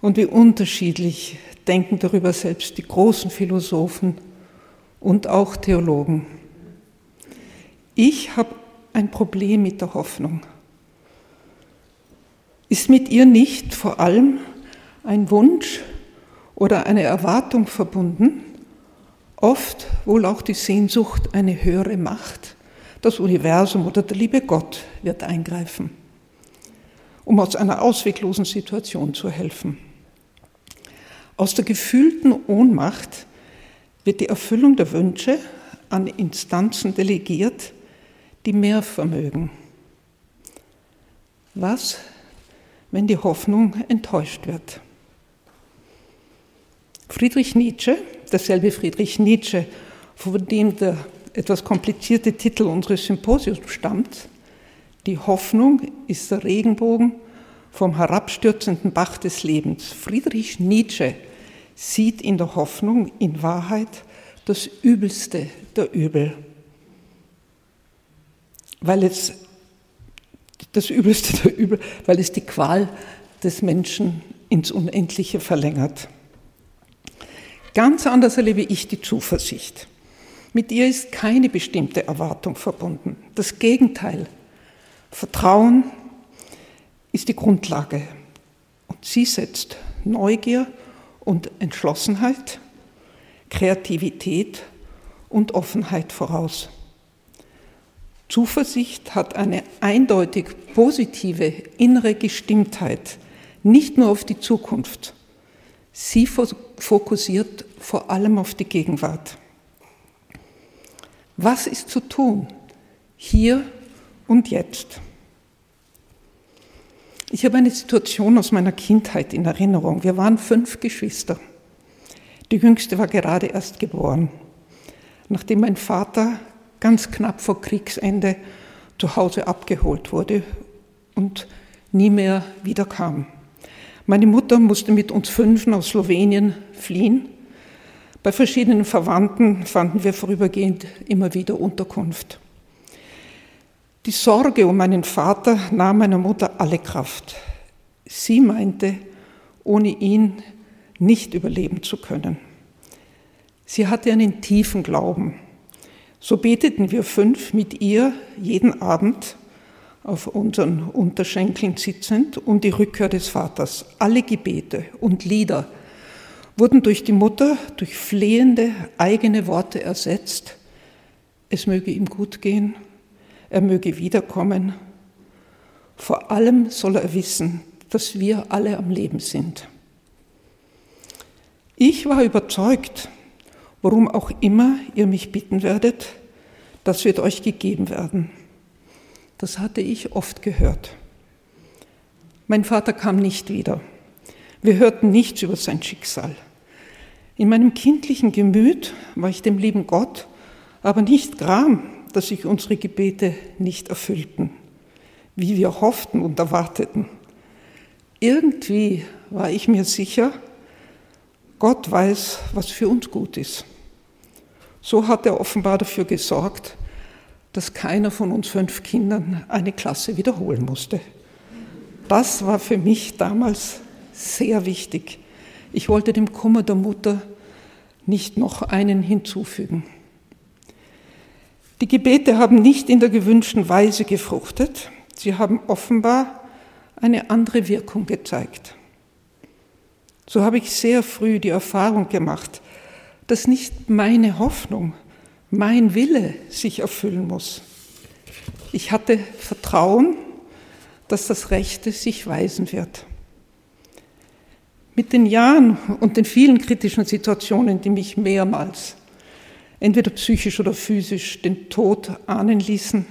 und wie unterschiedlich denken darüber selbst die großen Philosophen und auch Theologen. Ich habe ein Problem mit der Hoffnung. Ist mit ihr nicht vor allem ein Wunsch oder eine Erwartung verbunden, oft wohl auch die Sehnsucht, eine höhere Macht, das Universum oder der liebe Gott wird eingreifen, um aus einer ausweglosen Situation zu helfen. Aus der gefühlten Ohnmacht wird die Erfüllung der Wünsche an Instanzen delegiert, die mehr vermögen. Was, wenn die Hoffnung enttäuscht wird? Friedrich Nietzsche, derselbe Friedrich Nietzsche, von dem der etwas komplizierte Titel unseres Symposiums stammt, die Hoffnung ist der Regenbogen vom herabstürzenden Bach des Lebens. Friedrich Nietzsche sieht in der Hoffnung in Wahrheit das Übelste der Übel, weil es das Übelste der Übel, weil es die Qual des Menschen ins Unendliche verlängert. Ganz anders erlebe ich die Zuversicht. Mit ihr ist keine bestimmte Erwartung verbunden. Das Gegenteil. Vertrauen ist die Grundlage. Und sie setzt Neugier und Entschlossenheit, Kreativität und Offenheit voraus. Zuversicht hat eine eindeutig positive innere Gestimmtheit, nicht nur auf die Zukunft, Sie fokussiert vor allem auf die Gegenwart. Was ist zu tun? Hier und jetzt. Ich habe eine Situation aus meiner Kindheit in Erinnerung. Wir waren fünf Geschwister. Die jüngste war gerade erst geboren. Nachdem mein Vater ganz knapp vor Kriegsende zu Hause abgeholt wurde und nie mehr wiederkam. Meine Mutter musste mit uns Fünfen aus Slowenien fliehen. Bei verschiedenen Verwandten fanden wir vorübergehend immer wieder Unterkunft. Die Sorge um meinen Vater nahm meiner Mutter alle Kraft. Sie meinte, ohne ihn nicht überleben zu können. Sie hatte einen tiefen Glauben. So beteten wir fünf mit ihr jeden Abend auf unseren Unterschenkeln sitzend um die Rückkehr des Vaters. Alle Gebete und Lieder wurden durch die Mutter durch flehende eigene Worte ersetzt. Es möge ihm gut gehen, er möge wiederkommen. Vor allem soll er wissen, dass wir alle am Leben sind. Ich war überzeugt, worum auch immer ihr mich bitten werdet, das wird euch gegeben werden. Das hatte ich oft gehört. Mein Vater kam nicht wieder. Wir hörten nichts über sein Schicksal. In meinem kindlichen Gemüt war ich dem lieben Gott aber nicht gram, dass sich unsere Gebete nicht erfüllten, wie wir hofften und erwarteten. Irgendwie war ich mir sicher, Gott weiß, was für uns gut ist. So hat er offenbar dafür gesorgt, dass keiner von uns fünf Kindern eine Klasse wiederholen musste. Das war für mich damals sehr wichtig. Ich wollte dem Kummer der Mutter nicht noch einen hinzufügen. Die Gebete haben nicht in der gewünschten Weise gefruchtet. Sie haben offenbar eine andere Wirkung gezeigt. So habe ich sehr früh die Erfahrung gemacht, dass nicht meine Hoffnung, mein Wille sich erfüllen muss. Ich hatte Vertrauen, dass das Rechte sich weisen wird. Mit den Jahren und den vielen kritischen Situationen, die mich mehrmals, entweder psychisch oder physisch, den Tod ahnen ließen,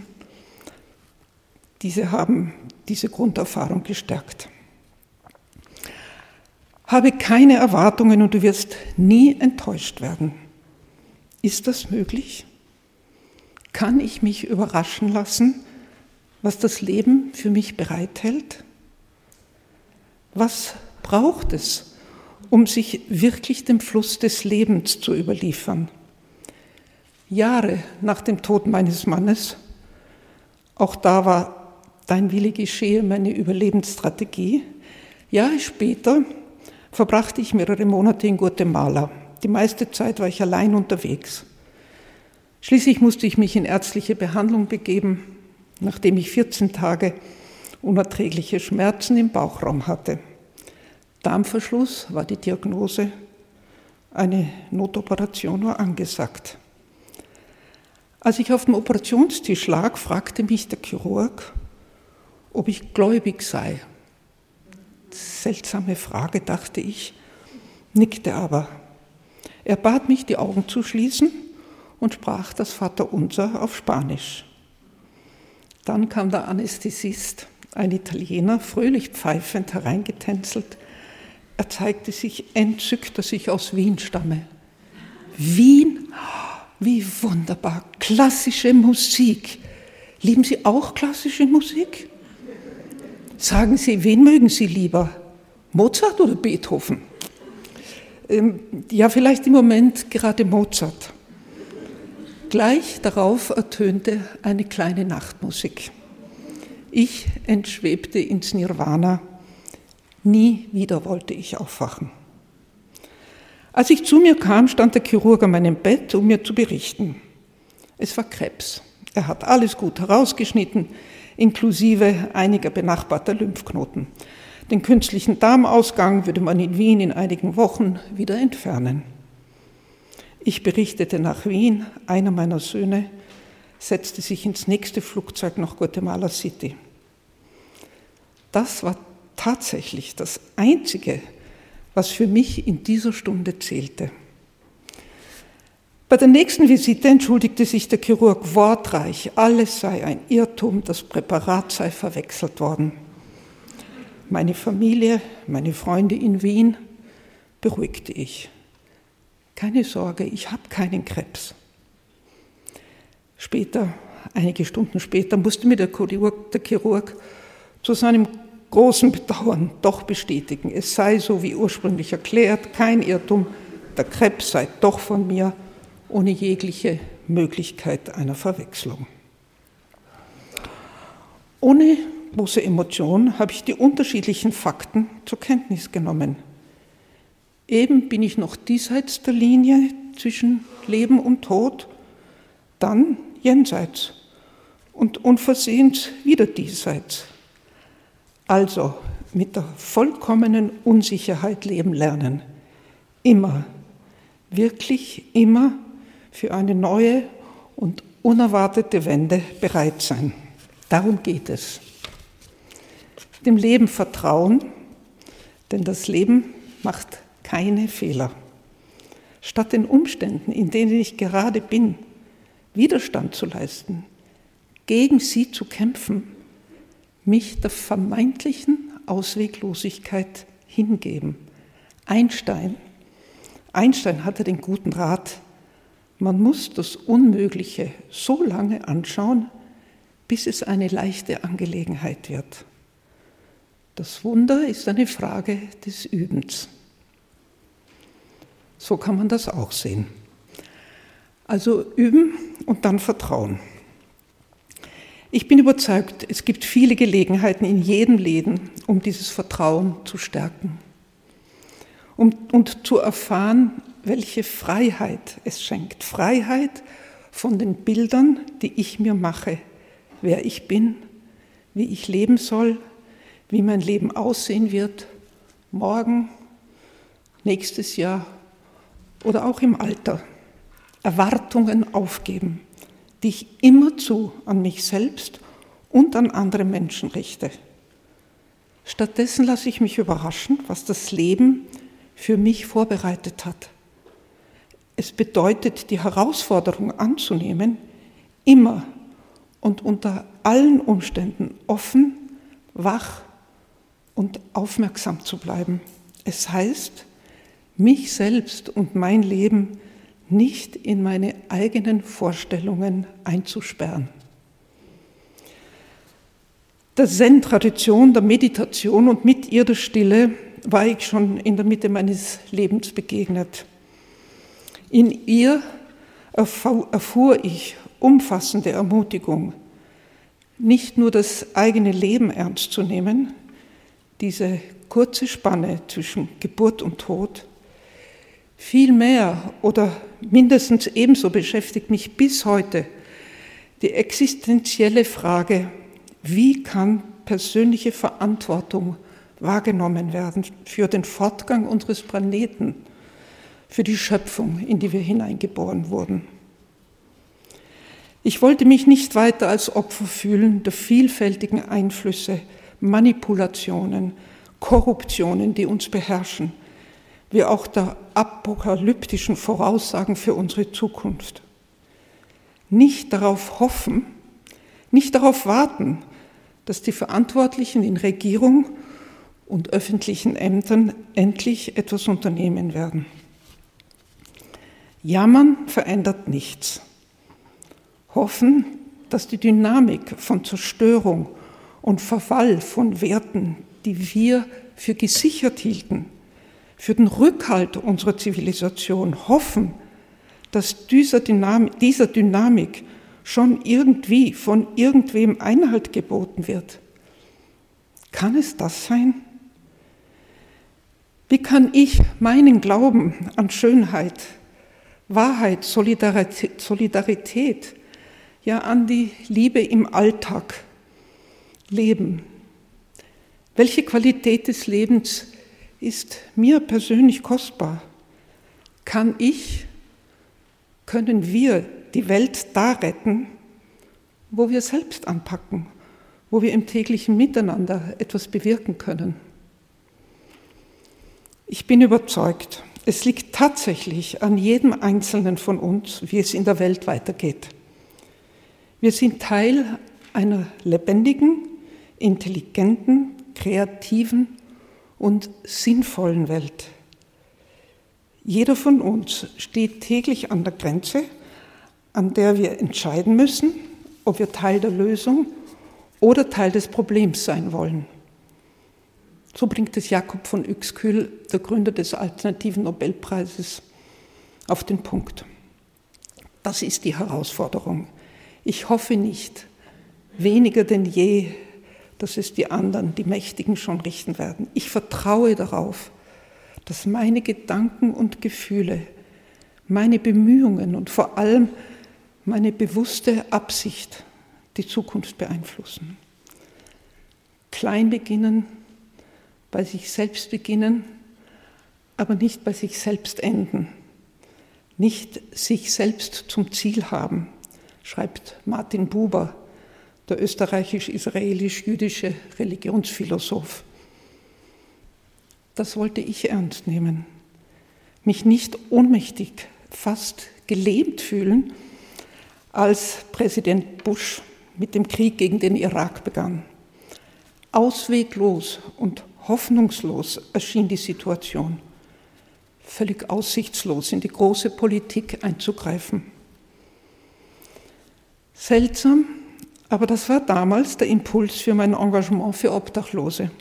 diese haben diese Grunderfahrung gestärkt. Habe keine Erwartungen und du wirst nie enttäuscht werden. Ist das möglich? Kann ich mich überraschen lassen, was das Leben für mich bereithält? Was braucht es, um sich wirklich dem Fluss des Lebens zu überliefern? Jahre nach dem Tod meines Mannes, auch da war dein Wille geschehe meine Überlebensstrategie, Jahre später verbrachte ich mehrere Monate in Guatemala. Die meiste Zeit war ich allein unterwegs. Schließlich musste ich mich in ärztliche Behandlung begeben, nachdem ich 14 Tage unerträgliche Schmerzen im Bauchraum hatte. Darmverschluss war die Diagnose, eine Notoperation war angesagt. Als ich auf dem Operationstisch lag, fragte mich der Chirurg, ob ich gläubig sei. Seltsame Frage, dachte ich, nickte aber. Er bat mich, die Augen zu schließen und sprach das Vaterunser auf Spanisch. Dann kam der Anästhesist, ein Italiener, fröhlich pfeifend hereingetänzelt. Er zeigte sich entzückt, dass ich aus Wien stamme. Wien? Wie wunderbar! Klassische Musik. Lieben Sie auch klassische Musik? Sagen Sie, wen mögen Sie lieber? Mozart oder Beethoven? Ähm, ja, vielleicht im Moment gerade Mozart. Gleich darauf ertönte eine kleine Nachtmusik. Ich entschwebte ins Nirvana. Nie wieder wollte ich aufwachen. Als ich zu mir kam, stand der Chirurg an meinem Bett, um mir zu berichten. Es war Krebs. Er hat alles gut herausgeschnitten, inklusive einiger benachbarter Lymphknoten. Den künstlichen Darmausgang würde man in Wien in einigen Wochen wieder entfernen. Ich berichtete nach Wien, einer meiner Söhne setzte sich ins nächste Flugzeug nach Guatemala City. Das war tatsächlich das Einzige, was für mich in dieser Stunde zählte. Bei der nächsten Visite entschuldigte sich der Chirurg wortreich, alles sei ein Irrtum, das Präparat sei verwechselt worden meine Familie, meine Freunde in Wien beruhigte ich. Keine Sorge, ich habe keinen Krebs. Später, einige Stunden später, musste mir der Chirurg, der Chirurg zu seinem großen Bedauern doch bestätigen, es sei so wie ursprünglich erklärt, kein Irrtum, der Krebs sei doch von mir ohne jegliche Möglichkeit einer Verwechslung. Ohne große Emotion habe ich die unterschiedlichen Fakten zur Kenntnis genommen. Eben bin ich noch diesseits der Linie zwischen Leben und Tod, dann jenseits und unversehens wieder diesseits. Also mit der vollkommenen Unsicherheit leben lernen. Immer, wirklich immer für eine neue und unerwartete Wende bereit sein. Darum geht es dem Leben vertrauen, denn das Leben macht keine Fehler. Statt den Umständen, in denen ich gerade bin, Widerstand zu leisten, gegen sie zu kämpfen, mich der vermeintlichen Ausweglosigkeit hingeben. Einstein, Einstein hatte den guten Rat, man muss das Unmögliche so lange anschauen, bis es eine leichte Angelegenheit wird. Das Wunder ist eine Frage des Übens. So kann man das auch sehen. Also üben und dann vertrauen. Ich bin überzeugt, es gibt viele Gelegenheiten in jedem Leben, um dieses Vertrauen zu stärken um, und zu erfahren, welche Freiheit es schenkt. Freiheit von den Bildern, die ich mir mache, wer ich bin, wie ich leben soll, wie mein Leben aussehen wird, morgen, nächstes Jahr oder auch im Alter. Erwartungen aufgeben die ich immerzu an mich selbst und an andere Menschen richte. Stattdessen lasse ich mich überraschen, was das Leben für mich vorbereitet hat. Es bedeutet, die Herausforderung anzunehmen, immer und unter allen Umständen offen, wach und aufmerksam zu bleiben. Es heißt, mich selbst und mein Leben nicht in meine eigenen Vorstellungen einzusperren. Der Zen-Tradition, der Meditation und mit ihr der Stille war ich schon in der Mitte meines Lebens begegnet. In ihr erfuhr ich umfassende Ermutigung, nicht nur das eigene Leben ernst zu nehmen, diese kurze Spanne zwischen Geburt und Tod, viel mehr oder mindestens ebenso beschäftigt mich bis heute die existenzielle Frage, wie kann persönliche Verantwortung wahrgenommen werden für den Fortgang unseres Planeten, für die Schöpfung, in die wir hineingeboren wurden. Ich wollte mich nicht weiter als Opfer fühlen der vielfältigen Einflüsse, Manipulationen, Korruptionen, die uns beherrschen wie auch der apokalyptischen Voraussagen für unsere Zukunft. Nicht darauf hoffen, nicht darauf warten, dass die Verantwortlichen in Regierung und öffentlichen Ämtern endlich etwas unternehmen werden. Jammern verändert nichts. Hoffen, dass die Dynamik von Zerstörung und Verfall von Werten, die wir für gesichert hielten, für den Rückhalt unserer Zivilisation hoffen, dass dieser Dynamik, dieser Dynamik schon irgendwie von irgendwem Einhalt geboten wird. Kann es das sein? Wie kann ich meinen Glauben an Schönheit, Wahrheit, Solidarität, Solidarität ja an die Liebe im Alltag leben? Welche Qualität des Lebens ist mir persönlich kostbar. Kann ich, können wir die Welt da retten, wo wir selbst anpacken, wo wir im täglichen Miteinander etwas bewirken können. Ich bin überzeugt, es liegt tatsächlich an jedem Einzelnen von uns, wie es in der Welt weitergeht. Wir sind Teil einer lebendigen, intelligenten, kreativen und sinnvollen Welt. Jeder von uns steht täglich an der Grenze, an der wir entscheiden müssen, ob wir Teil der Lösung oder Teil des Problems sein wollen. So bringt es Jakob von Uexküll, der Gründer des alternativen Nobelpreises, auf den Punkt. Das ist die Herausforderung. Ich hoffe nicht, weniger denn je, dass es die anderen, die Mächtigen schon richten werden. Ich vertraue darauf, dass meine Gedanken und Gefühle, meine Bemühungen und vor allem meine bewusste Absicht die Zukunft beeinflussen. Klein beginnen, bei sich selbst beginnen, aber nicht bei sich selbst enden. Nicht sich selbst zum Ziel haben, schreibt Martin Buber der österreichisch-israelisch-jüdische Religionsphilosoph. Das wollte ich ernst nehmen, mich nicht ohnmächtig, fast gelähmt fühlen, als Präsident Bush mit dem Krieg gegen den Irak begann. Ausweglos und hoffnungslos erschien die Situation, völlig aussichtslos in die große Politik einzugreifen. Seltsam, aber das war damals der Impuls für mein Engagement für Obdachlose.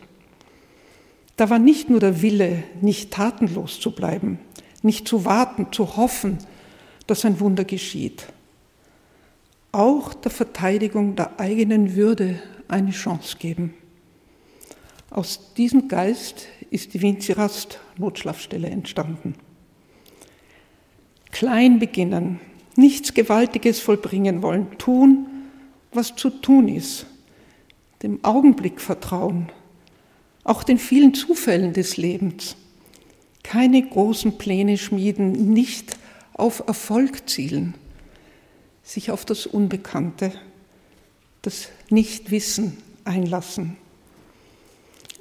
Da war nicht nur der Wille, nicht tatenlos zu bleiben, nicht zu warten, zu hoffen, dass ein Wunder geschieht. auch der Verteidigung der eigenen Würde eine Chance geben. Aus diesem Geist ist die Winzirast Notschlafstelle entstanden. Klein beginnen, nichts Gewaltiges vollbringen wollen, tun, was zu tun ist, dem Augenblick vertrauen, auch den vielen Zufällen des Lebens, keine großen Pläne schmieden, nicht auf Erfolg zielen, sich auf das Unbekannte, das Nichtwissen einlassen.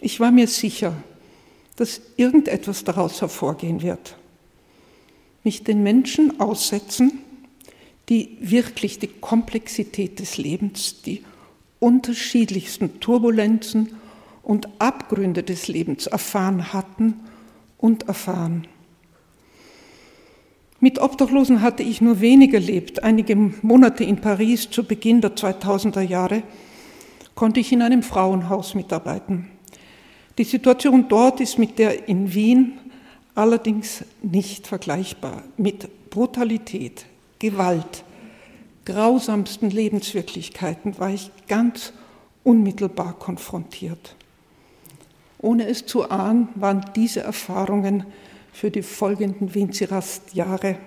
Ich war mir sicher, dass irgendetwas daraus hervorgehen wird. Mich den Menschen aussetzen, die wirklich die Komplexität des Lebens, die unterschiedlichsten Turbulenzen und Abgründe des Lebens erfahren hatten und erfahren. Mit Obdachlosen hatte ich nur wenig erlebt. Einige Monate in Paris zu Beginn der 2000er Jahre konnte ich in einem Frauenhaus mitarbeiten. Die Situation dort ist mit der in Wien allerdings nicht vergleichbar. Mit Brutalität, Gewalt, grausamsten Lebenswirklichkeiten war ich ganz unmittelbar konfrontiert. Ohne es zu ahnen, waren diese Erfahrungen für die folgenden Winzirast-Jahre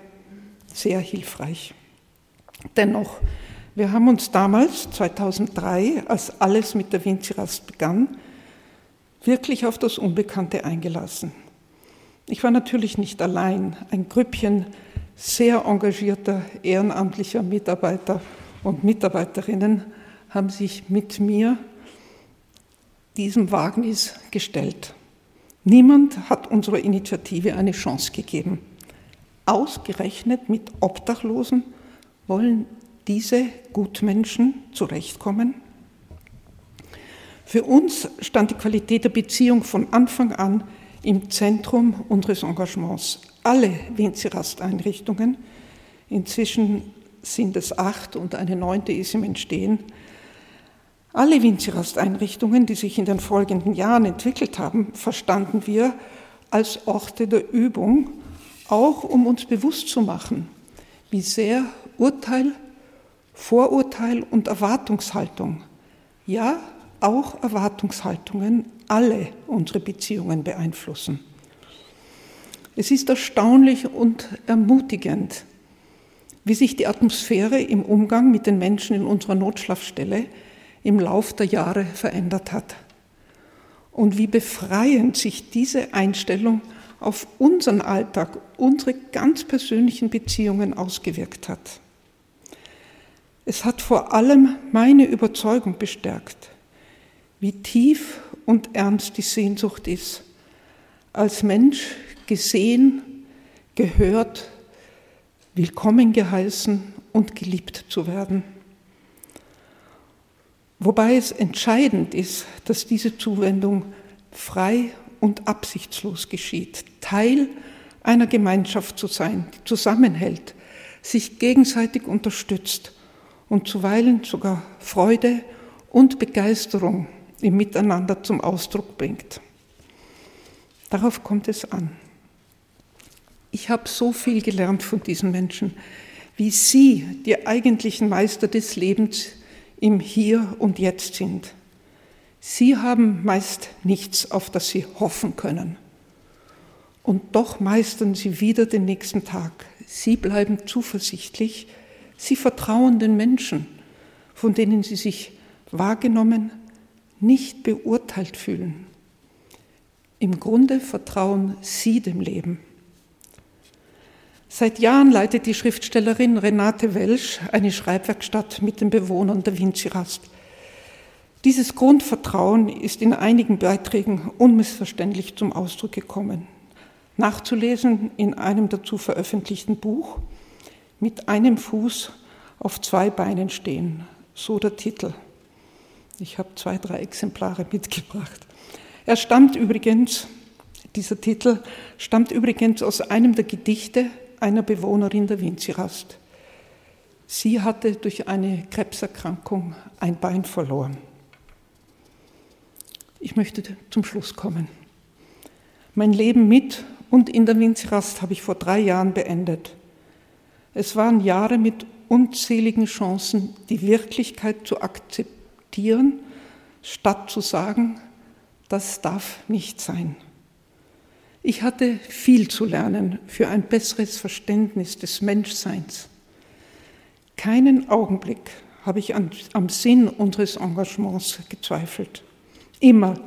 sehr hilfreich. Dennoch, wir haben uns damals, 2003, als alles mit der Winzirast begann, wirklich auf das Unbekannte eingelassen. Ich war natürlich nicht allein. Ein Grüppchen sehr engagierter ehrenamtlicher Mitarbeiter und Mitarbeiterinnen haben sich mit mir diesem Wagnis gestellt. Niemand hat unserer Initiative eine Chance gegeben. Ausgerechnet mit Obdachlosen wollen diese Gutmenschen zurechtkommen? Für uns stand die Qualität der Beziehung von Anfang an im Zentrum unseres Engagements. Alle Winzirast-Einrichtungen, inzwischen sind es acht und eine neunte ist im Entstehen, alle Winzirast-Einrichtungen, die sich in den folgenden Jahren entwickelt haben, verstanden wir als Orte der Übung, auch um uns bewusst zu machen, wie sehr Urteil, Vorurteil und Erwartungshaltung, ja auch Erwartungshaltungen alle unsere Beziehungen beeinflussen. Es ist erstaunlich und ermutigend, wie sich die Atmosphäre im Umgang mit den Menschen in unserer Notschlafstelle im Lauf der Jahre verändert hat. Und wie befreiend sich diese Einstellung auf unseren Alltag, unsere ganz persönlichen Beziehungen ausgewirkt hat. Es hat vor allem meine Überzeugung bestärkt, wie tief und ernst die Sehnsucht ist, als Mensch gesehen, gehört, willkommen geheißen und geliebt zu werden. Wobei es entscheidend ist, dass diese Zuwendung frei und absichtslos geschieht, Teil einer Gemeinschaft zu sein, die zusammenhält, sich gegenseitig unterstützt und zuweilen sogar Freude und Begeisterung im Miteinander zum Ausdruck bringt. Darauf kommt es an. Ich habe so viel gelernt von diesen Menschen, wie sie, die eigentlichen Meister des Lebens, im Hier und Jetzt sind. Sie haben meist nichts, auf das sie hoffen können. Und doch meistern sie wieder den nächsten Tag. Sie bleiben zuversichtlich, sie vertrauen den Menschen, von denen sie sich wahrgenommen, nicht beurteilt fühlen. Im Grunde vertrauen sie dem Leben. Seit Jahren leitet die Schriftstellerin Renate Welsch eine Schreibwerkstatt mit den Bewohnern der Vinci-Rast. Dieses Grundvertrauen ist in einigen Beiträgen unmissverständlich zum Ausdruck gekommen. Nachzulesen in einem dazu veröffentlichten Buch mit einem Fuß auf zwei Beinen stehen, so der Titel. Ich habe zwei, drei Exemplare mitgebracht. Er stammt übrigens, dieser Titel stammt übrigens aus einem der Gedichte einer Bewohnerin der Winzirast. Sie hatte durch eine Krebserkrankung ein Bein verloren. Ich möchte zum Schluss kommen. Mein Leben mit und in der Winzirast habe ich vor drei Jahren beendet. Es waren Jahre mit unzähligen Chancen, die Wirklichkeit zu akzeptieren, statt zu sagen, das darf nicht sein. Ich hatte viel zu lernen für ein besseres Verständnis des Menschseins. Keinen Augenblick habe ich an, am Sinn unseres Engagements gezweifelt. Immer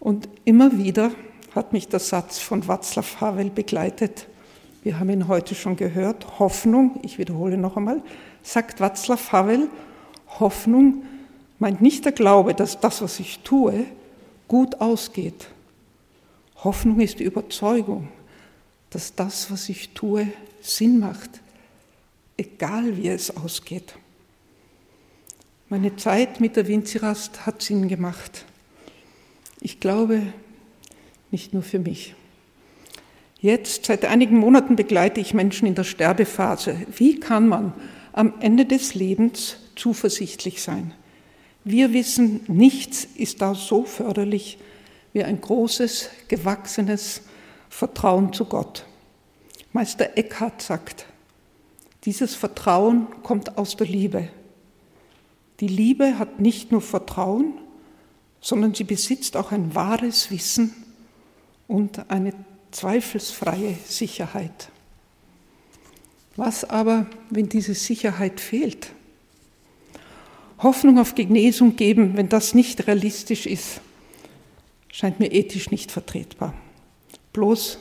und immer wieder hat mich der Satz von Václav Havel begleitet. Wir haben ihn heute schon gehört. Hoffnung, ich wiederhole noch einmal, sagt Václav Havel, Hoffnung meint nicht der Glaube, dass das, was ich tue, gut ausgeht. Hoffnung ist die Überzeugung, dass das, was ich tue, Sinn macht, egal wie es ausgeht. Meine Zeit mit der Winzirast hat Sinn gemacht. Ich glaube, nicht nur für mich. Jetzt, seit einigen Monaten, begleite ich Menschen in der Sterbephase. Wie kann man am Ende des Lebens zuversichtlich sein? Wir wissen, nichts ist da so förderlich wie ein großes, gewachsenes Vertrauen zu Gott. Meister Eckhart sagt, dieses Vertrauen kommt aus der Liebe. Die Liebe hat nicht nur Vertrauen, sondern sie besitzt auch ein wahres Wissen und eine zweifelsfreie Sicherheit. Was aber, wenn diese Sicherheit fehlt? Hoffnung auf Genesung geben, wenn das nicht realistisch ist, scheint mir ethisch nicht vertretbar. Bloß,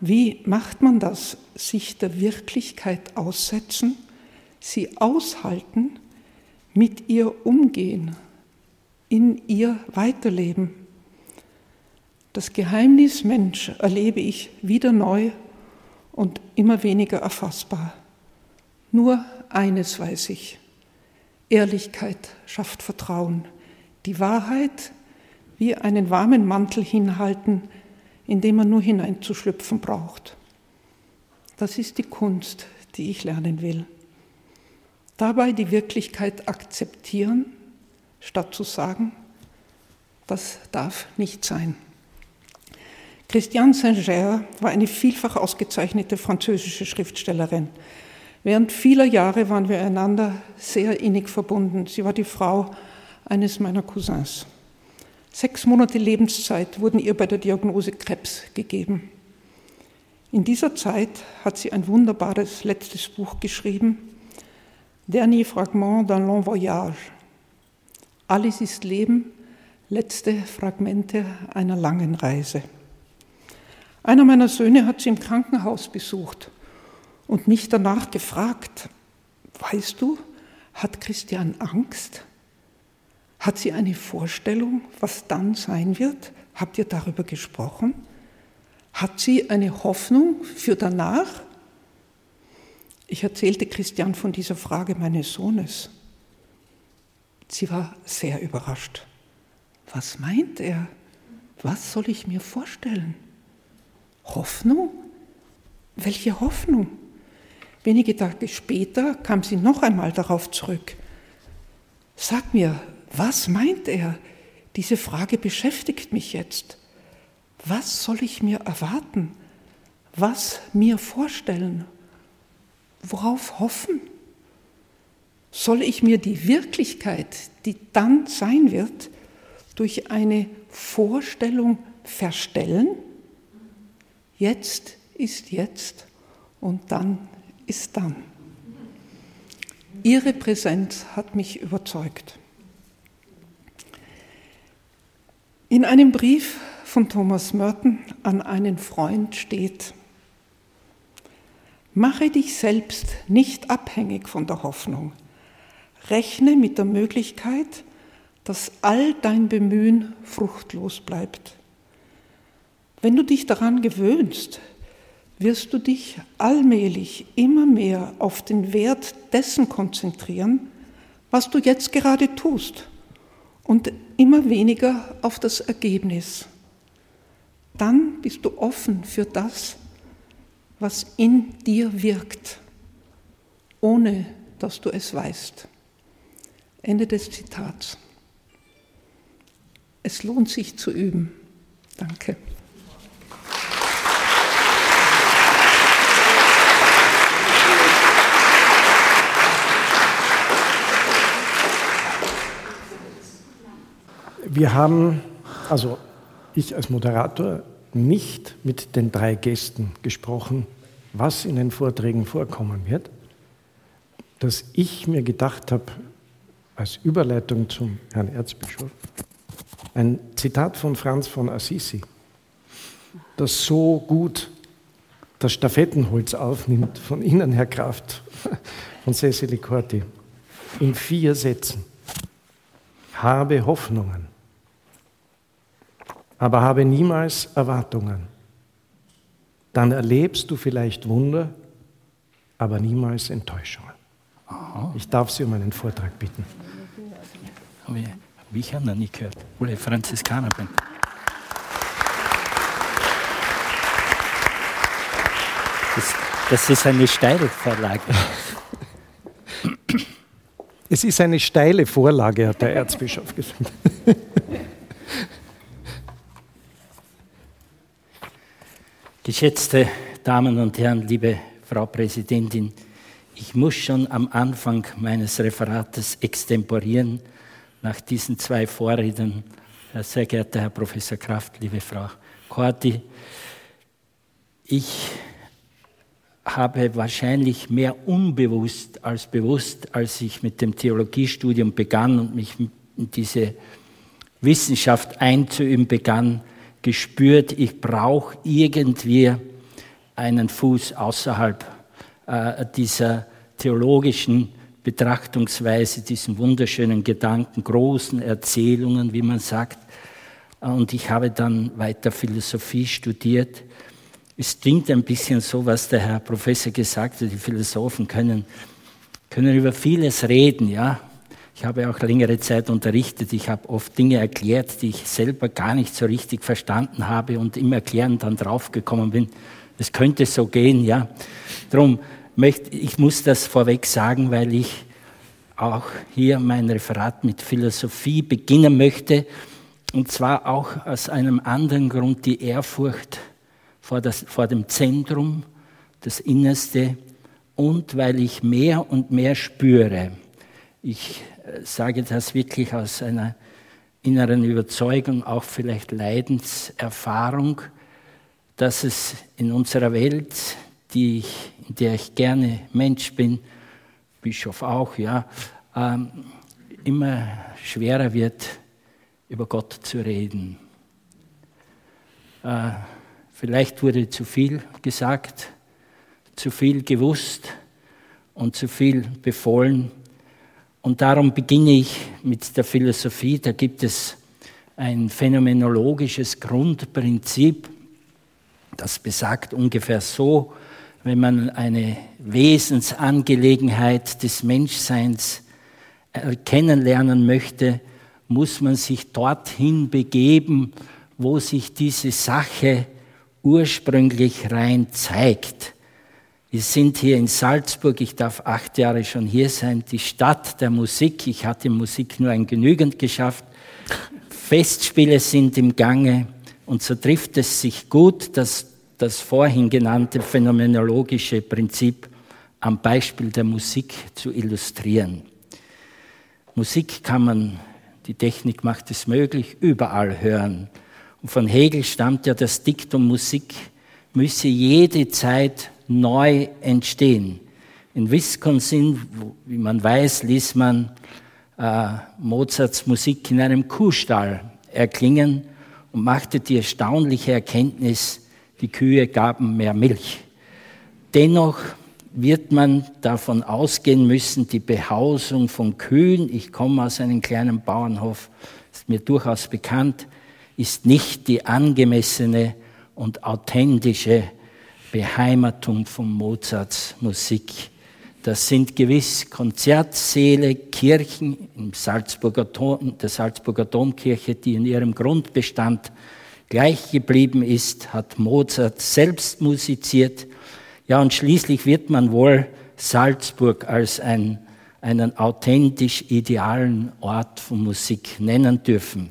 wie macht man das? Sich der Wirklichkeit aussetzen, sie aushalten, mit ihr umgehen, in ihr weiterleben. Das Geheimnis Mensch erlebe ich wieder neu und immer weniger erfassbar. Nur eines weiß ich. Ehrlichkeit schafft Vertrauen. Die Wahrheit wie einen warmen Mantel hinhalten, in den man nur hineinzuschlüpfen braucht. Das ist die Kunst, die ich lernen will. Dabei die Wirklichkeit akzeptieren statt zu sagen, das darf nicht sein. Christiane Saint-Ger war eine vielfach ausgezeichnete französische Schriftstellerin. Während vieler Jahre waren wir einander sehr innig verbunden. Sie war die Frau eines meiner Cousins. Sechs Monate Lebenszeit wurden ihr bei der Diagnose Krebs gegeben. In dieser Zeit hat sie ein wunderbares letztes Buch geschrieben, Dernier Fragment d'un long voyage, alles ist Leben, letzte Fragmente einer langen Reise. Einer meiner Söhne hat sie im Krankenhaus besucht und mich danach gefragt, weißt du, hat Christian Angst? Hat sie eine Vorstellung, was dann sein wird? Habt ihr darüber gesprochen? Hat sie eine Hoffnung für danach? Ich erzählte Christian von dieser Frage meines Sohnes. Sie war sehr überrascht. Was meint er? Was soll ich mir vorstellen? Hoffnung? Welche Hoffnung? Wenige Tage später kam sie noch einmal darauf zurück. Sag mir, was meint er? Diese Frage beschäftigt mich jetzt. Was soll ich mir erwarten? Was mir vorstellen? Worauf hoffen? soll ich mir die Wirklichkeit, die dann sein wird, durch eine Vorstellung verstellen? Jetzt ist jetzt und dann ist dann. Ihre Präsenz hat mich überzeugt. In einem Brief von Thomas Merton an einen Freund steht, Mache dich selbst nicht abhängig von der Hoffnung, Rechne mit der Möglichkeit, dass all dein Bemühen fruchtlos bleibt. Wenn du dich daran gewöhnst, wirst du dich allmählich immer mehr auf den Wert dessen konzentrieren, was du jetzt gerade tust und immer weniger auf das Ergebnis. Dann bist du offen für das, was in dir wirkt, ohne dass du es weißt. Ende des Zitats. Es lohnt sich zu üben. Danke. Wir haben, also ich als Moderator, nicht mit den drei Gästen gesprochen, was in den Vorträgen vorkommen wird, dass ich mir gedacht habe, als Überleitung zum Herrn Erzbischof, ein Zitat von Franz von Assisi, das so gut das Stafettenholz aufnimmt, von Ihnen, Herr Kraft, von Cecily Corti, in vier Sätzen. Habe Hoffnungen, aber habe niemals Erwartungen. Dann erlebst du vielleicht Wunder, aber niemals Enttäuschungen. Aha. Ich darf Sie um einen Vortrag bitten. Habe ich, hab ich noch nicht gehört, obwohl ich Franziskaner bin. Das, das ist eine steile Vorlage. Es ist eine steile Vorlage, hat der Erzbischof gesagt. Geschätzte Damen und Herren, liebe Frau Präsidentin, ich muss schon am Anfang meines Referates extemporieren nach diesen zwei Vorredern. Sehr geehrter Herr Professor Kraft, liebe Frau Korti, ich habe wahrscheinlich mehr unbewusst als bewusst, als ich mit dem Theologiestudium begann und mich in diese Wissenschaft einzuüben begann, gespürt, ich brauche irgendwie einen Fuß außerhalb äh, dieser theologischen Betrachtungsweise, diesen wunderschönen Gedanken, großen Erzählungen, wie man sagt. Und ich habe dann weiter Philosophie studiert es klingt ein bisschen so, was der Herr Professor gesagt hat, die Philosophen können, können über vieles reden, ja. Ich habe auch längere Zeit unterrichtet. Ich habe oft Dinge erklärt, die ich selber gar nicht so richtig verstanden habe und im Erklären dann draufgekommen bin. Es könnte so gehen, ja. Darum möchte ich muss das vorweg sagen, weil ich auch hier mein Referat mit Philosophie beginnen möchte. Und zwar auch aus einem anderen Grund, die Ehrfurcht vor, das, vor dem Zentrum, das Innerste und weil ich mehr und mehr spüre. Ich sage das wirklich aus einer inneren Überzeugung, auch vielleicht Leidenserfahrung, dass es in unserer Welt, die ich, in der ich gerne Mensch bin, Bischof auch, ja, ähm, immer schwerer wird, über Gott zu reden. Äh, Vielleicht wurde zu viel gesagt, zu viel gewusst und zu viel befohlen. Und darum beginne ich mit der Philosophie. Da gibt es ein phänomenologisches Grundprinzip, das besagt ungefähr so, wenn man eine Wesensangelegenheit des Menschseins kennenlernen möchte, muss man sich dorthin begeben, wo sich diese Sache ursprünglich rein zeigt. Wir sind hier in Salzburg, ich darf acht Jahre schon hier sein, die Stadt der Musik. Ich hatte Musik nur ein genügend geschafft. Festspiele sind im Gange und so trifft es sich gut, dass das vorhin genannte phänomenologische Prinzip am Beispiel der Musik zu illustrieren. Musik kann man, die Technik macht es möglich, überall hören. Und von Hegel stammt ja das Diktum, Musik müsse jede Zeit neu entstehen. In Wisconsin, wie man weiß, ließ man äh, Mozarts Musik in einem Kuhstall erklingen und machte die erstaunliche Erkenntnis, die Kühe gaben mehr Milch. Dennoch wird man davon ausgehen müssen, die Behausung von Kühen, ich komme aus einem kleinen Bauernhof, ist mir durchaus bekannt, ist nicht die angemessene und authentische Beheimatung von Mozarts Musik. Das sind gewiss Konzertsäle, Kirchen im Salzburger Dom, der Salzburger Domkirche, die in ihrem Grundbestand gleich geblieben ist, hat Mozart selbst musiziert. Ja, und schließlich wird man wohl Salzburg als ein, einen authentisch idealen Ort von Musik nennen dürfen.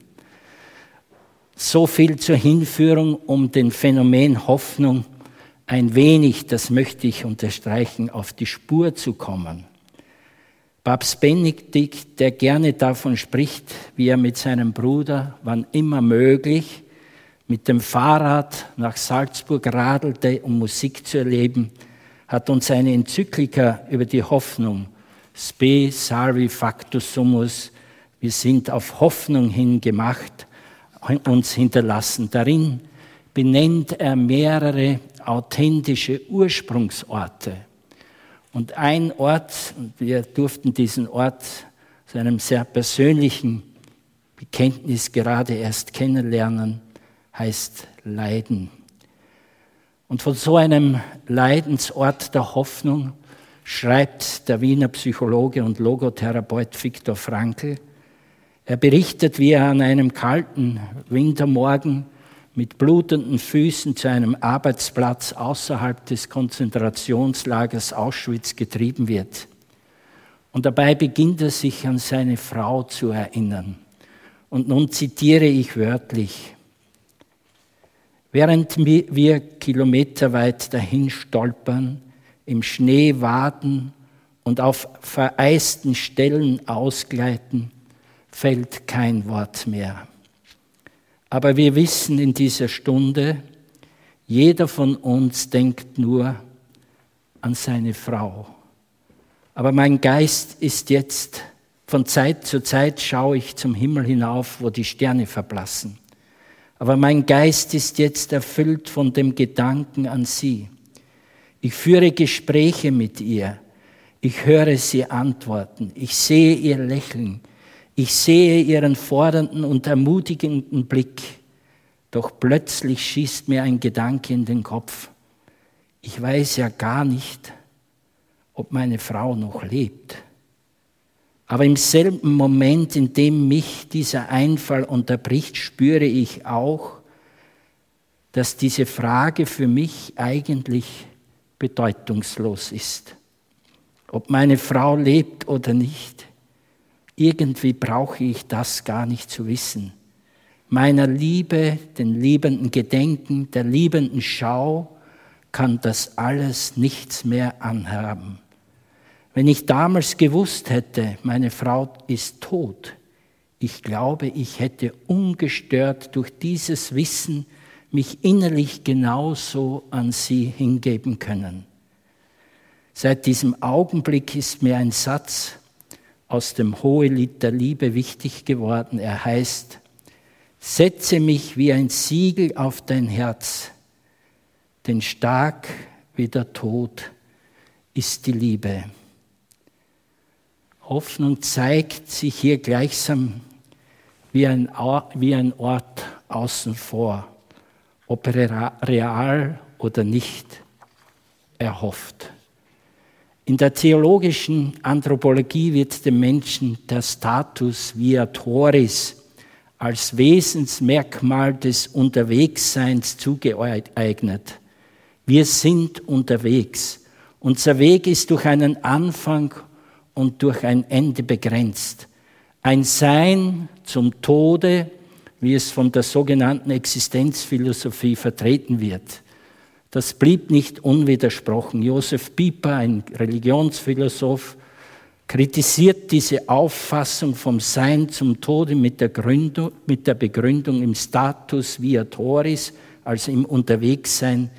So viel zur Hinführung, um den Phänomen Hoffnung ein wenig, das möchte ich unterstreichen, auf die Spur zu kommen. Papst Benedikt, der gerne davon spricht, wie er mit seinem Bruder, wann immer möglich, mit dem Fahrrad nach Salzburg radelte, um Musik zu erleben, hat uns eine Enzyklika über die Hoffnung, Spe Salvi Factus Sumus, wir sind auf Hoffnung hin gemacht, uns hinterlassen. Darin benennt er mehrere authentische Ursprungsorte. Und ein Ort, und wir durften diesen Ort zu einem sehr persönlichen Bekenntnis gerade erst kennenlernen, heißt Leiden. Und von so einem Leidensort der Hoffnung schreibt der Wiener Psychologe und Logotherapeut Viktor Frankl. Er berichtet, wie er an einem kalten Wintermorgen mit blutenden Füßen zu einem Arbeitsplatz außerhalb des Konzentrationslagers Auschwitz getrieben wird. Und dabei beginnt er sich an seine Frau zu erinnern. Und nun zitiere ich wörtlich. Während wir kilometerweit dahin stolpern, im Schnee waden und auf vereisten Stellen ausgleiten, fällt kein Wort mehr. Aber wir wissen in dieser Stunde, jeder von uns denkt nur an seine Frau. Aber mein Geist ist jetzt, von Zeit zu Zeit schaue ich zum Himmel hinauf, wo die Sterne verblassen. Aber mein Geist ist jetzt erfüllt von dem Gedanken an sie. Ich führe Gespräche mit ihr. Ich höre sie antworten. Ich sehe ihr Lächeln. Ich sehe ihren fordernden und ermutigenden Blick, doch plötzlich schießt mir ein Gedanke in den Kopf. Ich weiß ja gar nicht, ob meine Frau noch lebt. Aber im selben Moment, in dem mich dieser Einfall unterbricht, spüre ich auch, dass diese Frage für mich eigentlich bedeutungslos ist. Ob meine Frau lebt oder nicht, irgendwie brauche ich das gar nicht zu wissen. Meiner Liebe, den Liebenden Gedenken, der liebenden Schau kann das alles nichts mehr anhaben. Wenn ich damals gewusst hätte, meine Frau ist tot, ich glaube, ich hätte ungestört durch dieses Wissen mich innerlich genauso an sie hingeben können. Seit diesem Augenblick ist mir ein Satz aus dem Hohelied der Liebe wichtig geworden. Er heißt, setze mich wie ein Siegel auf dein Herz, denn stark wie der Tod ist die Liebe. Hoffnung zeigt sich hier gleichsam wie ein, wie ein Ort außen vor, ob real oder nicht erhofft. In der theologischen Anthropologie wird dem Menschen der Status viatoris als Wesensmerkmal des Unterwegsseins zugeeignet. Wir sind unterwegs. Unser Weg ist durch einen Anfang und durch ein Ende begrenzt. Ein Sein zum Tode, wie es von der sogenannten Existenzphilosophie vertreten wird. Das blieb nicht unwidersprochen. Josef Pieper, ein Religionsphilosoph, kritisiert diese Auffassung vom Sein zum Tode mit der, Gründung, mit der Begründung im Status viatoris, also im Unterwegssein,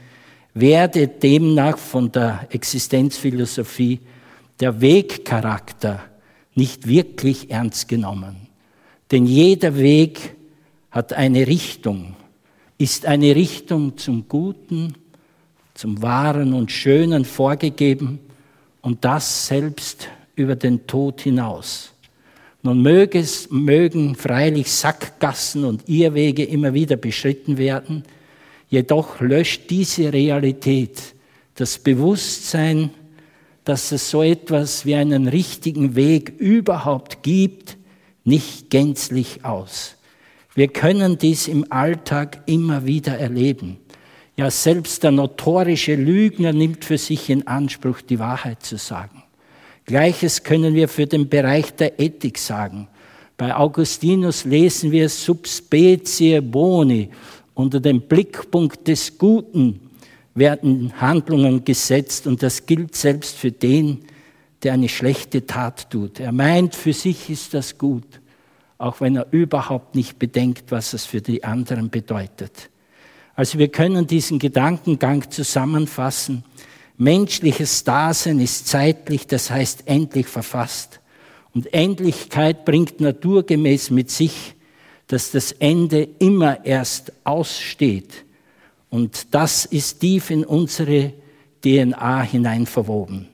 werde demnach von der Existenzphilosophie der Wegcharakter nicht wirklich ernst genommen. Denn jeder Weg hat eine Richtung, ist eine Richtung zum Guten zum Wahren und Schönen vorgegeben und das selbst über den Tod hinaus. Nun möge es, mögen freilich Sackgassen und Irrwege immer wieder beschritten werden, jedoch löscht diese Realität das Bewusstsein, dass es so etwas wie einen richtigen Weg überhaupt gibt, nicht gänzlich aus. Wir können dies im Alltag immer wieder erleben. Ja, selbst der notorische Lügner nimmt für sich in Anspruch, die Wahrheit zu sagen. Gleiches können wir für den Bereich der Ethik sagen. Bei Augustinus lesen wir subspecie boni. Unter dem Blickpunkt des Guten werden Handlungen gesetzt und das gilt selbst für den, der eine schlechte Tat tut. Er meint, für sich ist das gut, auch wenn er überhaupt nicht bedenkt, was es für die anderen bedeutet. Also wir können diesen Gedankengang zusammenfassen. Menschliches Dasein ist zeitlich, das heißt endlich verfasst. Und Endlichkeit bringt naturgemäß mit sich, dass das Ende immer erst aussteht. Und das ist tief in unsere DNA hinein verwoben.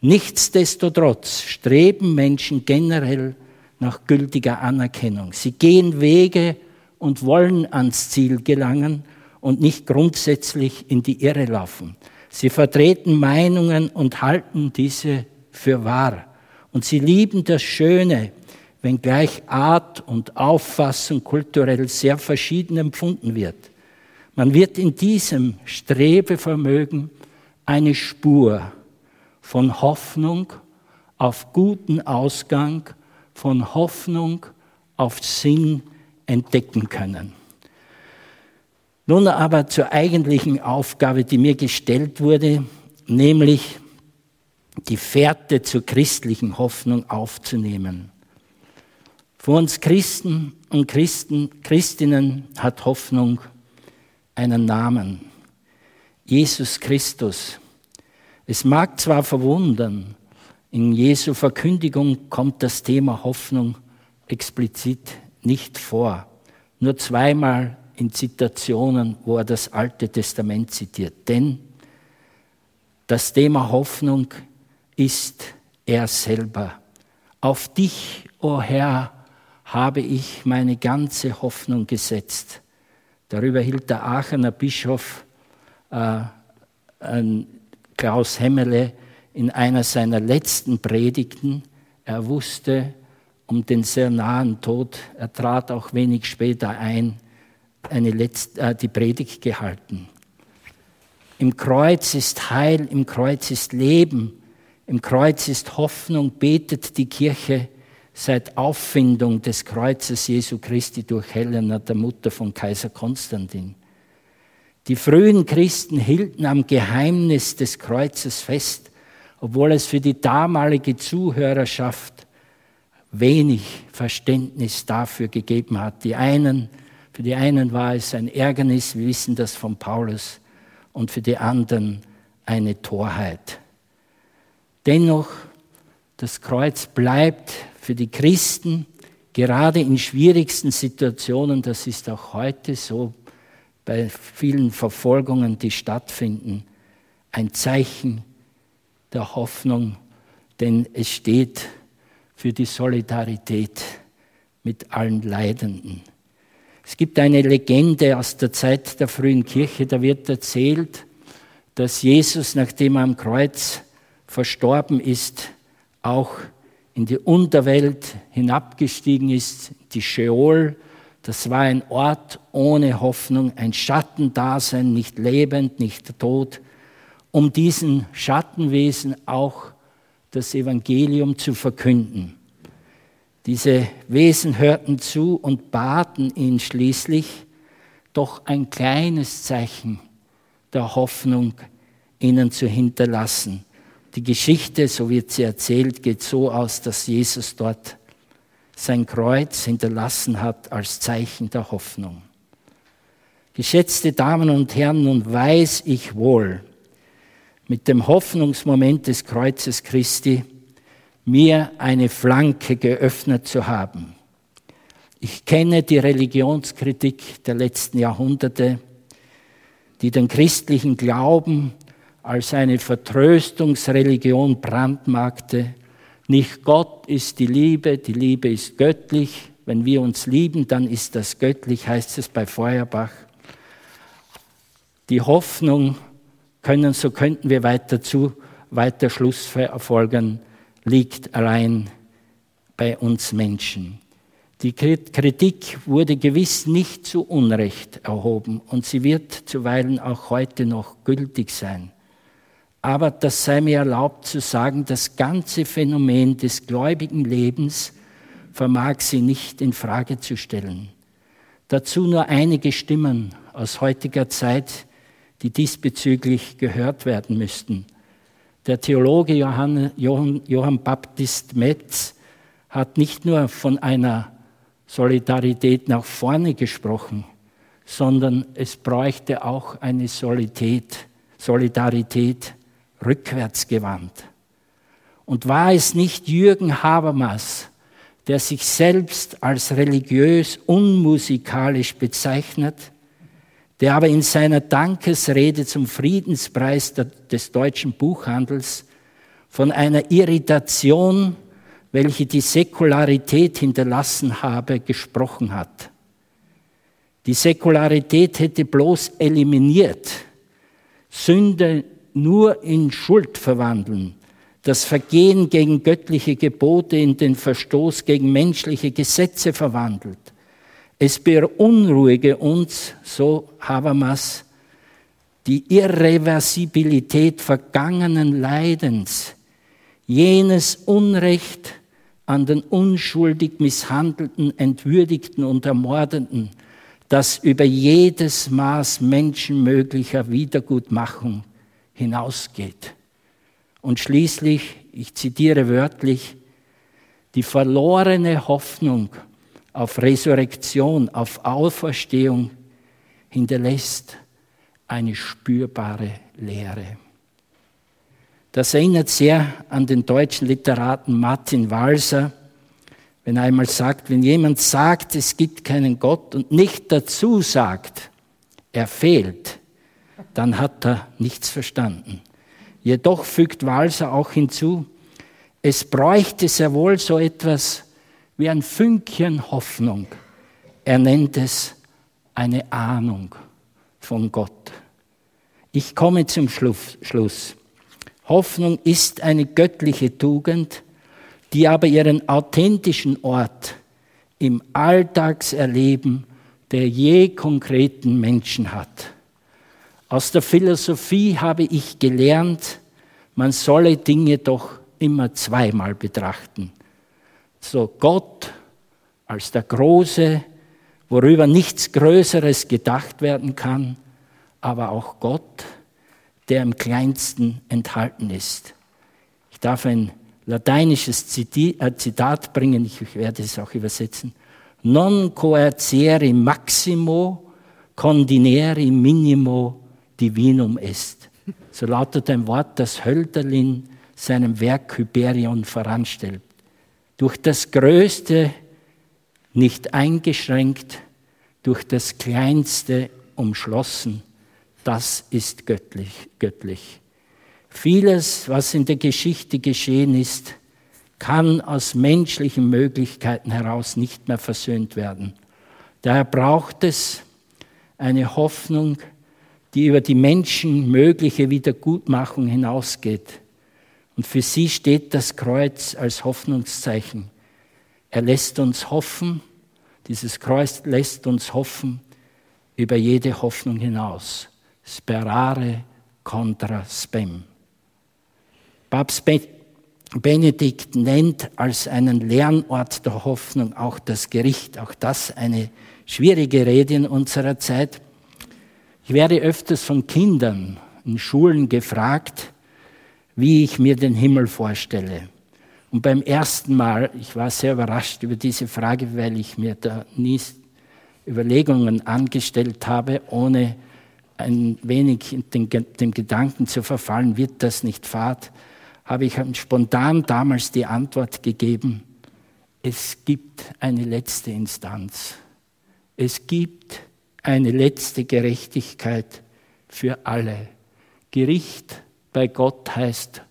Nichtsdestotrotz streben Menschen generell nach gültiger Anerkennung. Sie gehen Wege und wollen ans Ziel gelangen und nicht grundsätzlich in die Irre laufen. Sie vertreten Meinungen und halten diese für wahr. Und sie lieben das Schöne, wenngleich Art und Auffassung kulturell sehr verschieden empfunden wird. Man wird in diesem Strebevermögen eine Spur von Hoffnung auf guten Ausgang, von Hoffnung auf Sinn entdecken können. Nun aber zur eigentlichen Aufgabe, die mir gestellt wurde, nämlich die Fährte zur christlichen Hoffnung aufzunehmen. Für uns Christen und Christen, Christinnen hat Hoffnung einen Namen. Jesus Christus. Es mag zwar verwundern, in Jesu Verkündigung kommt das Thema Hoffnung explizit nicht vor. Nur zweimal in Zitationen, wo er das Alte Testament zitiert. Denn das Thema Hoffnung ist er selber. Auf dich, o oh Herr, habe ich meine ganze Hoffnung gesetzt. Darüber hielt der Aachener Bischof äh, Klaus Hemmele in einer seiner letzten Predigten. Er wusste um den sehr nahen Tod. Er trat auch wenig später ein, eine letzte, äh, die Predigt gehalten. Im Kreuz ist Heil, im Kreuz ist Leben, im Kreuz ist Hoffnung, betet die Kirche seit Auffindung des Kreuzes Jesu Christi durch Helena, der Mutter von Kaiser Konstantin. Die frühen Christen hielten am Geheimnis des Kreuzes fest, obwohl es für die damalige Zuhörerschaft wenig Verständnis dafür gegeben hat. Die einen, für die einen war es ein Ärgernis, wir wissen das von Paulus, und für die anderen eine Torheit. Dennoch, das Kreuz bleibt für die Christen gerade in schwierigsten Situationen, das ist auch heute so bei vielen Verfolgungen, die stattfinden, ein Zeichen der Hoffnung, denn es steht für die Solidarität mit allen Leidenden. Es gibt eine Legende aus der Zeit der frühen Kirche, da wird erzählt, dass Jesus, nachdem er am Kreuz verstorben ist, auch in die Unterwelt hinabgestiegen ist, die Sheol. Das war ein Ort ohne Hoffnung, ein Schattendasein, nicht lebend, nicht tot, um diesen Schattenwesen auch das Evangelium zu verkünden. Diese Wesen hörten zu und baten ihn schließlich, doch ein kleines Zeichen der Hoffnung ihnen zu hinterlassen. Die Geschichte, so wird sie erzählt, geht so aus, dass Jesus dort sein Kreuz hinterlassen hat als Zeichen der Hoffnung. Geschätzte Damen und Herren, nun weiß ich wohl, mit dem Hoffnungsmoment des Kreuzes Christi, mir eine Flanke geöffnet zu haben. Ich kenne die Religionskritik der letzten Jahrhunderte, die den christlichen Glauben als eine Vertröstungsreligion brandmarkte. Nicht Gott ist die Liebe, die Liebe ist göttlich. Wenn wir uns lieben, dann ist das göttlich, heißt es bei Feuerbach. Die Hoffnung können, so könnten wir weiter zu, weiter Schluss verfolgen, liegt allein bei uns Menschen. Die Kritik wurde gewiss nicht zu Unrecht erhoben und sie wird zuweilen auch heute noch gültig sein. Aber das sei mir erlaubt zu sagen, das ganze Phänomen des gläubigen Lebens vermag sie nicht in Frage zu stellen. Dazu nur einige Stimmen aus heutiger Zeit, die diesbezüglich gehört werden müssten. Der Theologe Johann, Johann, Johann Baptist Metz hat nicht nur von einer Solidarität nach vorne gesprochen, sondern es bräuchte auch eine Solidarität, Solidarität rückwärts gewandt. Und war es nicht Jürgen Habermas, der sich selbst als religiös unmusikalisch bezeichnet, der aber in seiner Dankesrede zum Friedenspreis des deutschen Buchhandels von einer Irritation, welche die Säkularität hinterlassen habe, gesprochen hat. Die Säkularität hätte bloß eliminiert, Sünde nur in Schuld verwandeln, das Vergehen gegen göttliche Gebote in den Verstoß gegen menschliche Gesetze verwandelt. Es beunruhige uns, so Habermas, die Irreversibilität vergangenen Leidens, jenes Unrecht an den unschuldig Misshandelten, Entwürdigten und Ermordeten, das über jedes Maß menschenmöglicher Wiedergutmachung hinausgeht. Und schließlich, ich zitiere wörtlich, die verlorene Hoffnung auf Resurrektion, auf Auferstehung hinterlässt eine spürbare Leere. Das erinnert sehr an den deutschen Literaten Martin Walser, wenn er einmal sagt, wenn jemand sagt, es gibt keinen Gott und nicht dazu sagt, er fehlt, dann hat er nichts verstanden. Jedoch fügt Walser auch hinzu, es bräuchte sehr wohl so etwas wie ein Fünkchen Hoffnung. Er nennt es eine Ahnung von Gott. Ich komme zum Schluss. Hoffnung ist eine göttliche Tugend, die aber ihren authentischen Ort im Alltagserleben der je konkreten Menschen hat. Aus der Philosophie habe ich gelernt, man solle Dinge doch immer zweimal betrachten. So Gott als der Große, worüber nichts Größeres gedacht werden kann, aber auch Gott, der im kleinsten enthalten ist. Ich darf ein lateinisches äh, Zitat bringen, ich werde es auch übersetzen. Non coerciere maximo condinere minimo divinum est. So lautet ein Wort, das Hölderlin seinem Werk Hyperion voranstellt. Durch das Größte nicht eingeschränkt, durch das Kleinste umschlossen, das ist göttlich. göttlich. Vieles, was in der Geschichte geschehen ist, kann aus menschlichen Möglichkeiten heraus nicht mehr versöhnt werden. Daher braucht es eine Hoffnung, die über die menschenmögliche Wiedergutmachung hinausgeht. Und für sie steht das Kreuz als Hoffnungszeichen. Er lässt uns hoffen, dieses Kreuz lässt uns hoffen über jede Hoffnung hinaus. Sperare contra spem. Papst Benedikt nennt als einen Lernort der Hoffnung auch das Gericht, auch das eine schwierige Rede in unserer Zeit. Ich werde öfters von Kindern in Schulen gefragt, wie ich mir den Himmel vorstelle. Und beim ersten Mal, ich war sehr überrascht über diese Frage, weil ich mir da nie Überlegungen angestellt habe, ohne ein wenig den, dem Gedanken zu verfallen, wird das nicht Fahrt, habe ich spontan damals die Antwort gegeben, es gibt eine letzte Instanz. Es gibt eine letzte Gerechtigkeit für alle. Gericht bei Gott heißt,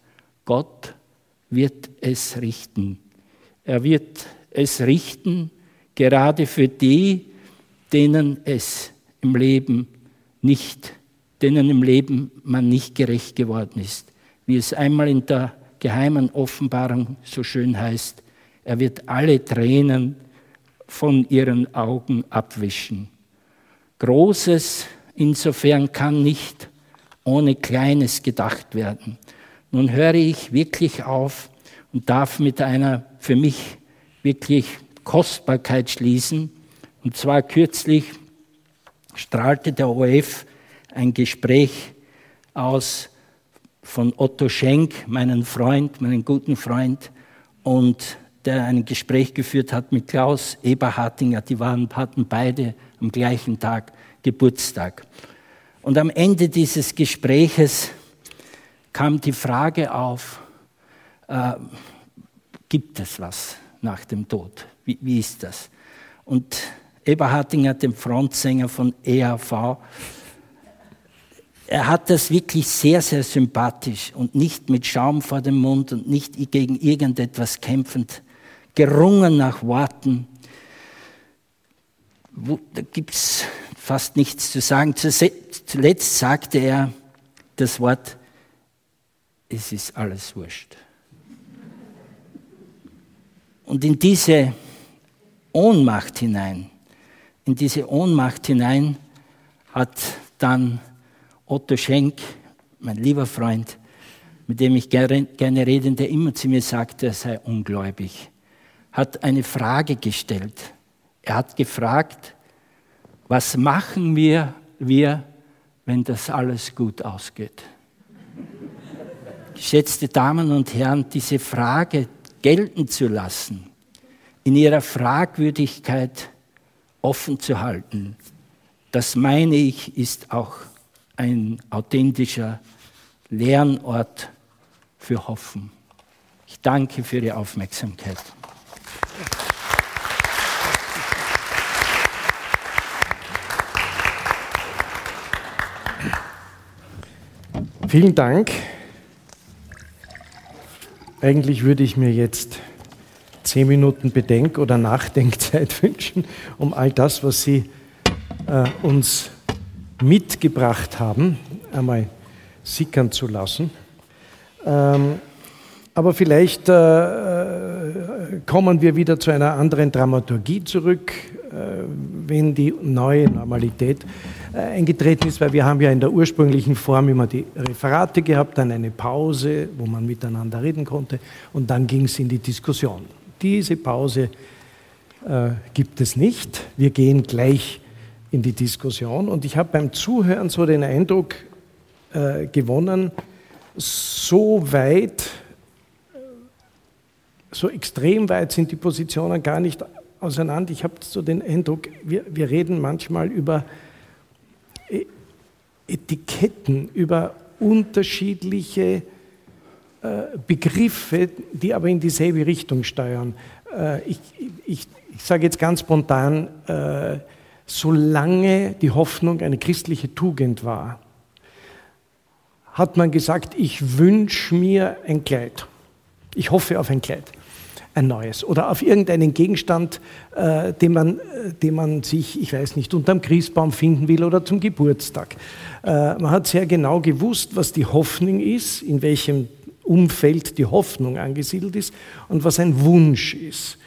Gott wird es richten. Er wird es richten, gerade für die, denen es im Leben nicht, denen im Leben man nicht gerecht geworden ist. Wie es einmal in der geheimen Offenbarung so schön heißt, er wird alle Tränen von ihren Augen abwischen. Großes insofern kann nicht ohne Kleines gedacht werden. Nun höre ich wirklich auf und darf mit einer für mich wirklich Kostbarkeit schließen. Und zwar kürzlich strahlte der OF ein Gespräch aus von Otto Schenk, meinen Freund, meinen guten Freund, und der ein Gespräch geführt hat mit Klaus Eberhardinger. Die waren, hatten beide am gleichen Tag Geburtstag. Und am Ende dieses Gespräches kam die Frage auf, äh, gibt es was nach dem Tod? Wie, wie ist das? Und Eberhardinger, dem Frontsänger von EAV, er hat das wirklich sehr, sehr sympathisch und nicht mit Schaum vor dem Mund und nicht gegen irgendetwas kämpfend, gerungen nach Worten. Da gibt es fast nichts zu sagen. Zuletzt sagte er das Wort, es ist alles wurscht. Und in diese Ohnmacht hinein, in diese Ohnmacht hinein hat dann Otto Schenk, mein lieber Freund, mit dem ich gerne, gerne rede, der immer zu mir sagte, er sei ungläubig, hat eine Frage gestellt. Er hat gefragt, was machen wir, wir wenn das alles gut ausgeht? Geschätzte Damen und Herren, diese Frage gelten zu lassen, in ihrer Fragwürdigkeit offen zu halten, das meine ich, ist auch ein authentischer Lernort für Hoffen. Ich danke für Ihre Aufmerksamkeit. Vielen Dank. Eigentlich würde ich mir jetzt zehn Minuten Bedenk- oder Nachdenkzeit wünschen, um all das, was Sie äh, uns mitgebracht haben, einmal sickern zu lassen. Ähm, aber vielleicht äh, äh, kommen wir wieder zu einer anderen Dramaturgie zurück, äh, wenn die neue Normalität eingetreten ist, weil wir haben ja in der ursprünglichen Form immer die Referate gehabt, dann eine Pause, wo man miteinander reden konnte und dann ging es in die Diskussion. Diese Pause äh, gibt es nicht. Wir gehen gleich in die Diskussion. Und ich habe beim Zuhören so den Eindruck äh, gewonnen, so weit, so extrem weit sind die Positionen gar nicht auseinander. Ich habe so den Eindruck, wir, wir reden manchmal über Etiketten, über unterschiedliche äh, Begriffe, die aber in dieselbe Richtung steuern. Äh, ich, ich, ich sage jetzt ganz spontan, äh, solange die Hoffnung eine christliche Tugend war, hat man gesagt, ich wünsche mir ein Kleid. Ich hoffe auf ein Kleid, ein neues. Oder auf irgendeinen Gegenstand, äh, den, man, äh, den man sich, ich weiß nicht, unterm Christbaum finden will oder zum Geburtstag. Äh, man hat sehr genau gewusst, was die Hoffnung ist, in welchem Umfeld die Hoffnung angesiedelt ist und was ein Wunsch ist.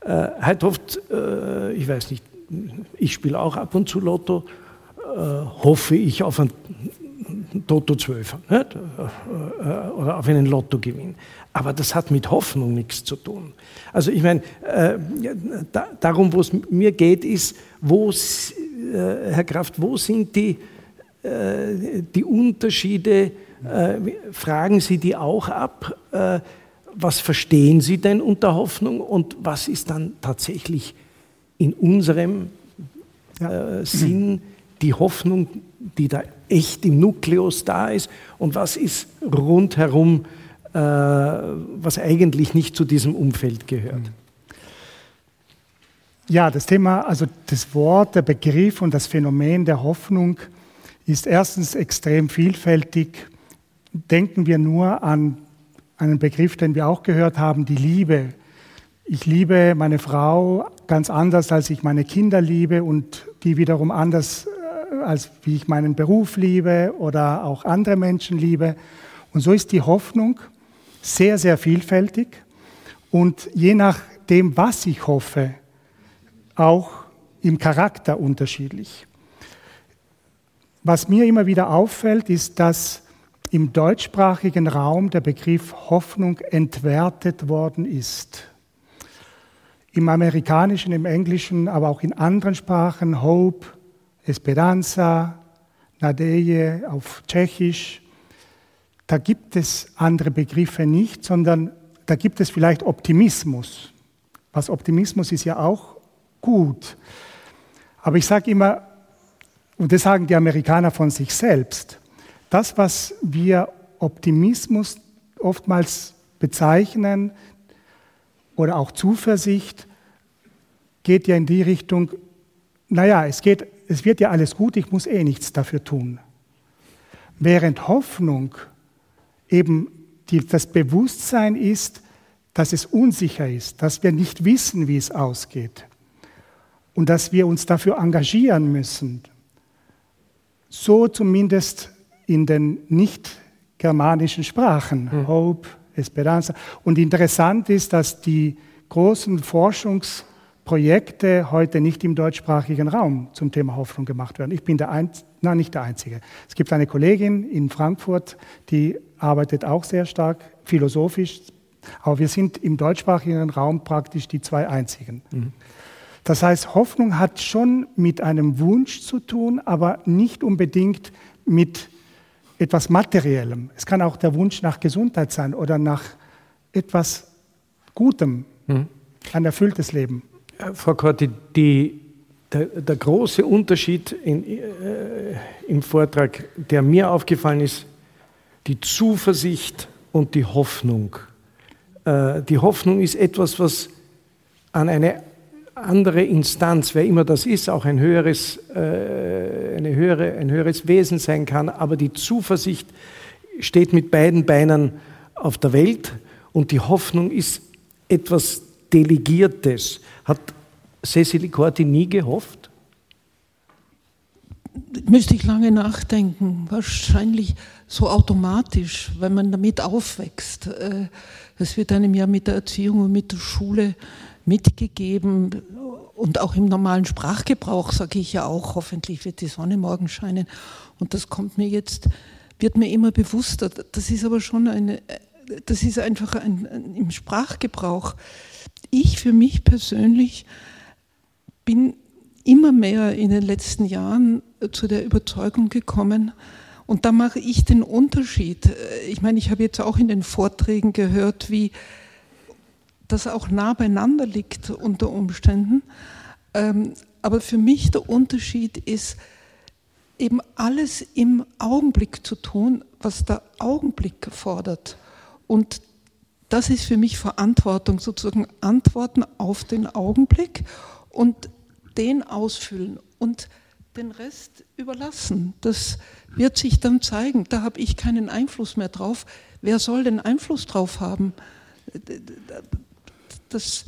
Äh, heute oft, äh, ich weiß nicht, ich spiele auch ab und zu Lotto, äh, hoffe ich auf ein Toto 12 nicht? Äh, oder auf einen Lottogewinn. Aber das hat mit Hoffnung nichts zu tun. Also ich meine, äh, da, darum, wo es mir geht, ist, wo, äh, Herr Kraft, wo sind die, äh, die Unterschiede? Äh, fragen Sie die auch ab? was verstehen Sie denn unter Hoffnung und was ist dann tatsächlich in unserem äh, Sinn die Hoffnung, die da echt im Nukleus da ist und was ist rundherum, äh, was eigentlich nicht zu diesem Umfeld gehört. Ja, das Thema, also das Wort, der Begriff und das Phänomen der Hoffnung ist erstens extrem vielfältig. Denken wir nur an einen Begriff, den wir auch gehört haben, die Liebe. Ich liebe meine Frau ganz anders, als ich meine Kinder liebe und die wiederum anders, äh, als wie ich meinen Beruf liebe oder auch andere Menschen liebe. Und so ist die Hoffnung sehr, sehr vielfältig und je nachdem, was ich hoffe, auch im Charakter unterschiedlich. Was mir immer wieder auffällt, ist, dass im deutschsprachigen Raum der Begriff Hoffnung entwertet worden ist im Amerikanischen, im Englischen, aber auch in anderen Sprachen, Hope, Esperanza, Nadeje auf Tschechisch. Da gibt es andere Begriffe nicht, sondern da gibt es vielleicht Optimismus. Was Optimismus ist ja auch gut. Aber ich sage immer, und das sagen die Amerikaner von sich selbst, das, was wir Optimismus oftmals bezeichnen oder auch Zuversicht, geht ja in die Richtung, naja, es, geht, es wird ja alles gut, ich muss eh nichts dafür tun. Während Hoffnung eben die, das Bewusstsein ist, dass es unsicher ist, dass wir nicht wissen, wie es ausgeht und dass wir uns dafür engagieren müssen. So zumindest in den nicht germanischen Sprachen, hm. Hope, Esperanza. Und interessant ist, dass die großen Forschungsprojekte heute nicht im deutschsprachigen Raum zum Thema Hoffnung gemacht werden. Ich bin der Ein nein, nicht der Einzige. Es gibt eine Kollegin in Frankfurt, die arbeitet auch sehr stark philosophisch, aber wir sind im deutschsprachigen Raum praktisch die zwei Einzigen. Mhm. Das heißt, Hoffnung hat schon mit einem Wunsch zu tun, aber nicht unbedingt mit etwas Materiellem. Es kann auch der Wunsch nach Gesundheit sein oder nach etwas Gutem, mhm. ein erfülltes Leben. Frau Korti, die, der, der, große Unterschied in, äh, im Vortrag, der mir aufgefallen ist, die Zuversicht und die Hoffnung. Äh, die Hoffnung ist etwas, was an eine andere Instanz, wer immer das ist, auch ein höheres, äh, eine höhere, ein höheres Wesen sein kann, aber die Zuversicht steht mit beiden Beinen auf der Welt und die Hoffnung ist etwas Delegiertes. Hat Cecily Corti nie gehofft? Müsste ich lange nachdenken. Wahrscheinlich so automatisch, weil man damit aufwächst. Es äh, wird einem ja mit der Erziehung und mit der Schule mitgegeben und auch im normalen Sprachgebrauch sage ich ja auch, hoffentlich wird die Sonne morgen scheinen. Und das kommt mir jetzt, wird mir immer bewusster. Das ist aber schon eine, das ist einfach ein, ein, im Sprachgebrauch. Ich für mich persönlich bin immer mehr in den letzten Jahren zu der Überzeugung gekommen, und da mache ich den Unterschied. Ich meine, ich habe jetzt auch in den Vorträgen gehört, wie das auch nah beieinander liegt unter Umständen. Ähm, aber für mich der Unterschied ist, eben alles im Augenblick zu tun, was der Augenblick fordert. Und das ist für mich Verantwortung, sozusagen Antworten auf den Augenblick und den ausfüllen und den Rest überlassen. Das wird sich dann zeigen. Da habe ich keinen Einfluss mehr drauf. Wer soll den Einfluss drauf haben? Das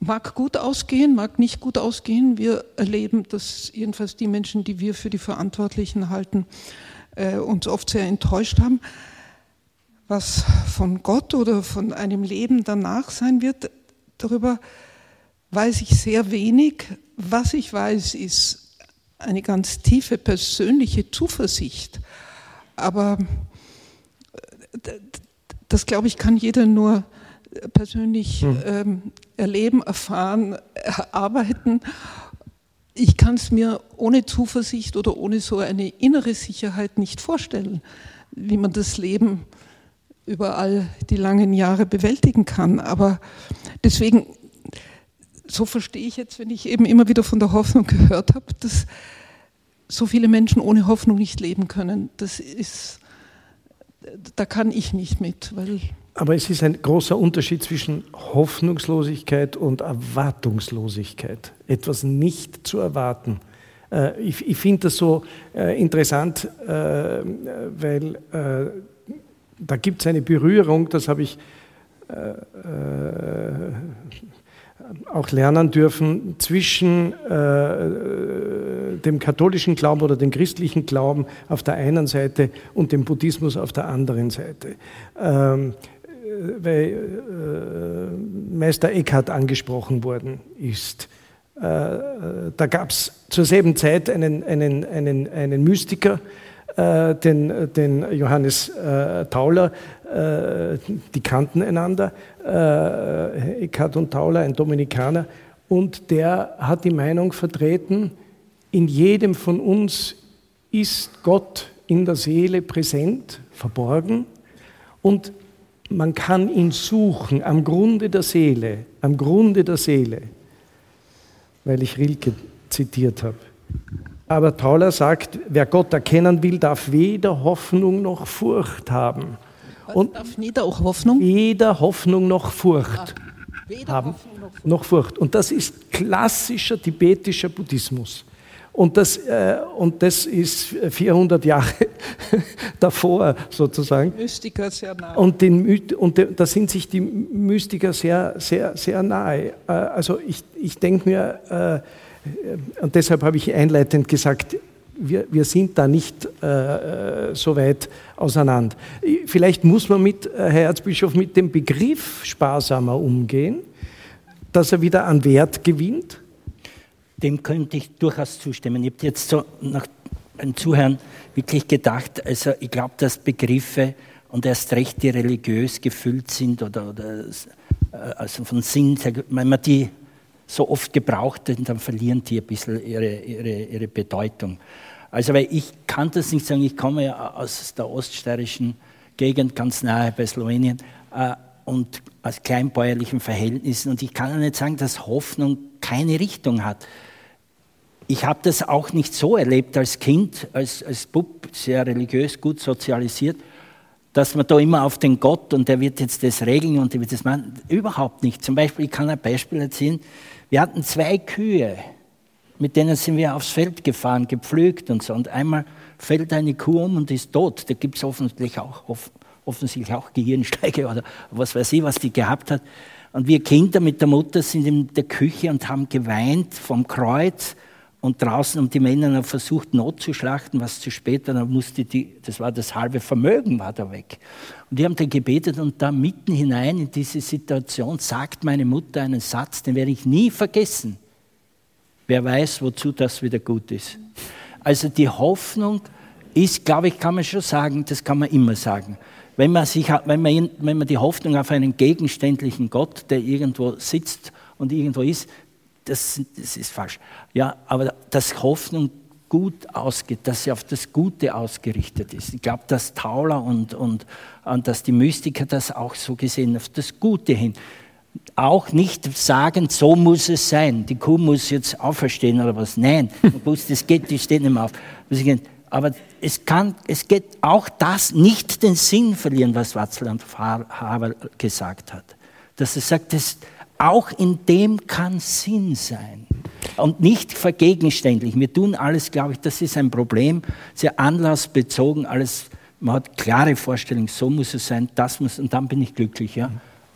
mag gut ausgehen, mag nicht gut ausgehen. Wir erleben, dass jedenfalls die Menschen, die wir für die Verantwortlichen halten, äh, uns oft sehr enttäuscht haben. Was von Gott oder von einem Leben danach sein wird, darüber weiß ich sehr wenig. Was ich weiß, ist eine ganz tiefe persönliche Zuversicht. Aber äh, das, glaube ich, kann jeder nur persönlich hm. ähm, erleben, erfahren, erarbeiten. Ich kann es mir ohne Zuversicht oder ohne so eine innere Sicherheit nicht vorstellen, wie man das Leben über all die langen Jahre bewältigen kann. Aber deswegen, so verstehe ich jetzt, wenn ich eben immer wieder von der Hoffnung gehört habe, dass so viele Menschen ohne Hoffnung nicht leben können. Das ist, da kann ich nicht mit, weil aber es ist ein großer Unterschied zwischen Hoffnungslosigkeit und Erwartungslosigkeit. Etwas nicht zu erwarten. Äh, ich, ich finde das so äh, interessant, äh, weil da gibt es eine Berührung, das habe ich auch lernen dürfen, zwischen dem katholischen Glauben oder dem christlichen Glauben auf der einen Seite und dem Buddhismus auf der anderen Seite. Ähm, weil äh, Meister Eckhart angesprochen worden ist. Äh, da gab es zur selben Zeit einen, einen, einen, einen Mystiker, äh, den, den Johannes äh, Tauler, äh, die kannten einander, äh, Eckhart und Tauler, ein Dominikaner, und der hat die Meinung vertreten, in jedem von uns ist Gott in der Seele präsent, verborgen und man kann ihn suchen am Grunde der Seele, am Grunde der Seele, weil ich Rilke zitiert habe. Aber Tauler sagt, wer Gott erkennen will, darf weder Hoffnung noch Furcht haben. Und darf weder auch Hoffnung? Weder Hoffnung noch Furcht ah, haben. Hoffnung noch, Furcht. noch Furcht. Und das ist klassischer tibetischer Buddhismus. Und das, äh, und das ist 400 Jahre davor sozusagen. Mystiker sehr nahe. Und, den, und da sind sich die Mystiker sehr, sehr, sehr nahe. Äh, also ich, ich denke mir, äh, und deshalb habe ich einleitend gesagt, wir, wir sind da nicht äh, so weit auseinander. Vielleicht muss man mit, Herr Erzbischof, mit dem Begriff sparsamer umgehen, dass er wieder an Wert gewinnt dem könnte ich durchaus zustimmen. Ich habe jetzt so nach beim Zuhören wirklich gedacht, also ich glaube, dass Begriffe und erst recht die religiös gefüllt sind oder, oder äh, also von Sinn, wenn man die so oft gebraucht, dann verlieren die ein bisschen ihre, ihre, ihre Bedeutung. Also weil ich kann das nicht sagen, ich komme ja aus der oststeirischen Gegend, ganz nahe bei Slowenien äh, und aus kleinbäuerlichen Verhältnissen und ich kann nicht sagen, dass Hoffnung keine Richtung hat ich habe das auch nicht so erlebt als Kind, als, als Bub, sehr religiös, gut sozialisiert, dass man da immer auf den Gott und der wird jetzt das regeln und der wird das machen. Überhaupt nicht. Zum Beispiel, ich kann ein Beispiel erzählen. Wir hatten zwei Kühe, mit denen sind wir aufs Feld gefahren, gepflügt und so. Und einmal fällt eine Kuh um und ist tot. Da gibt es offensichtlich auch, offensichtlich auch Gehirnsteige oder was weiß ich, was die gehabt hat. Und wir Kinder mit der Mutter sind in der Küche und haben geweint vom Kreuz und draußen um die Männer haben versucht, Not zu schlachten, was zu spät war, dann musste die, das war das halbe Vermögen, war da weg. Und die haben dann gebetet und da mitten hinein in diese Situation sagt meine Mutter einen Satz, den werde ich nie vergessen. Wer weiß, wozu das wieder gut ist. Also die Hoffnung ist, glaube ich, kann man schon sagen, das kann man immer sagen. Wenn man, sich, wenn man, wenn man die Hoffnung auf einen gegenständlichen Gott, der irgendwo sitzt und irgendwo ist, das, das ist falsch. Ja, aber dass Hoffnung gut ausgeht, dass sie auf das Gute ausgerichtet ist. Ich glaube, dass Tauler und, und, und dass die Mystiker das auch so gesehen, auf das Gute hin. Auch nicht sagen, so muss es sein, die Kuh muss jetzt auferstehen oder was. Nein, das geht, die steht nicht mehr auf. Aber es, kann, es geht auch das nicht den Sinn verlieren, was Václav Havel gesagt hat. Dass er sagt, das, auch in dem kann Sinn sein. Und nicht vergegenständlich. Wir tun alles, glaube ich, das ist ein Problem, sehr anlassbezogen, alles, man hat klare Vorstellungen, so muss es sein, das muss, und dann bin ich glücklich. Ja?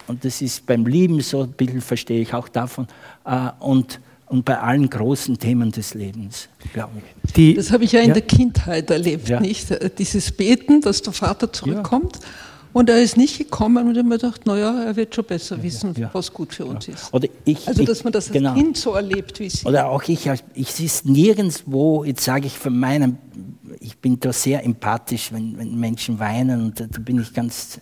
Und das ist beim Lieben so, ein bisschen verstehe ich auch davon. Äh, und, und bei allen großen Themen des Lebens, glaube ich. Die, das habe ich ja in ja. der Kindheit erlebt, ja. nicht? Dieses Beten, dass der Vater zurückkommt. Ja und er ist nicht gekommen und ich habe mir gedacht, naja, er wird schon besser wissen, ja, ja. was gut für uns ja. ist. Oder ich, also, dass man das als genau. Kind so erlebt, wie Sie. Oder auch ich, ich sehe es nirgendwo, jetzt sage ich von meinem, ich bin da sehr empathisch, wenn, wenn Menschen weinen und da bin ich ganz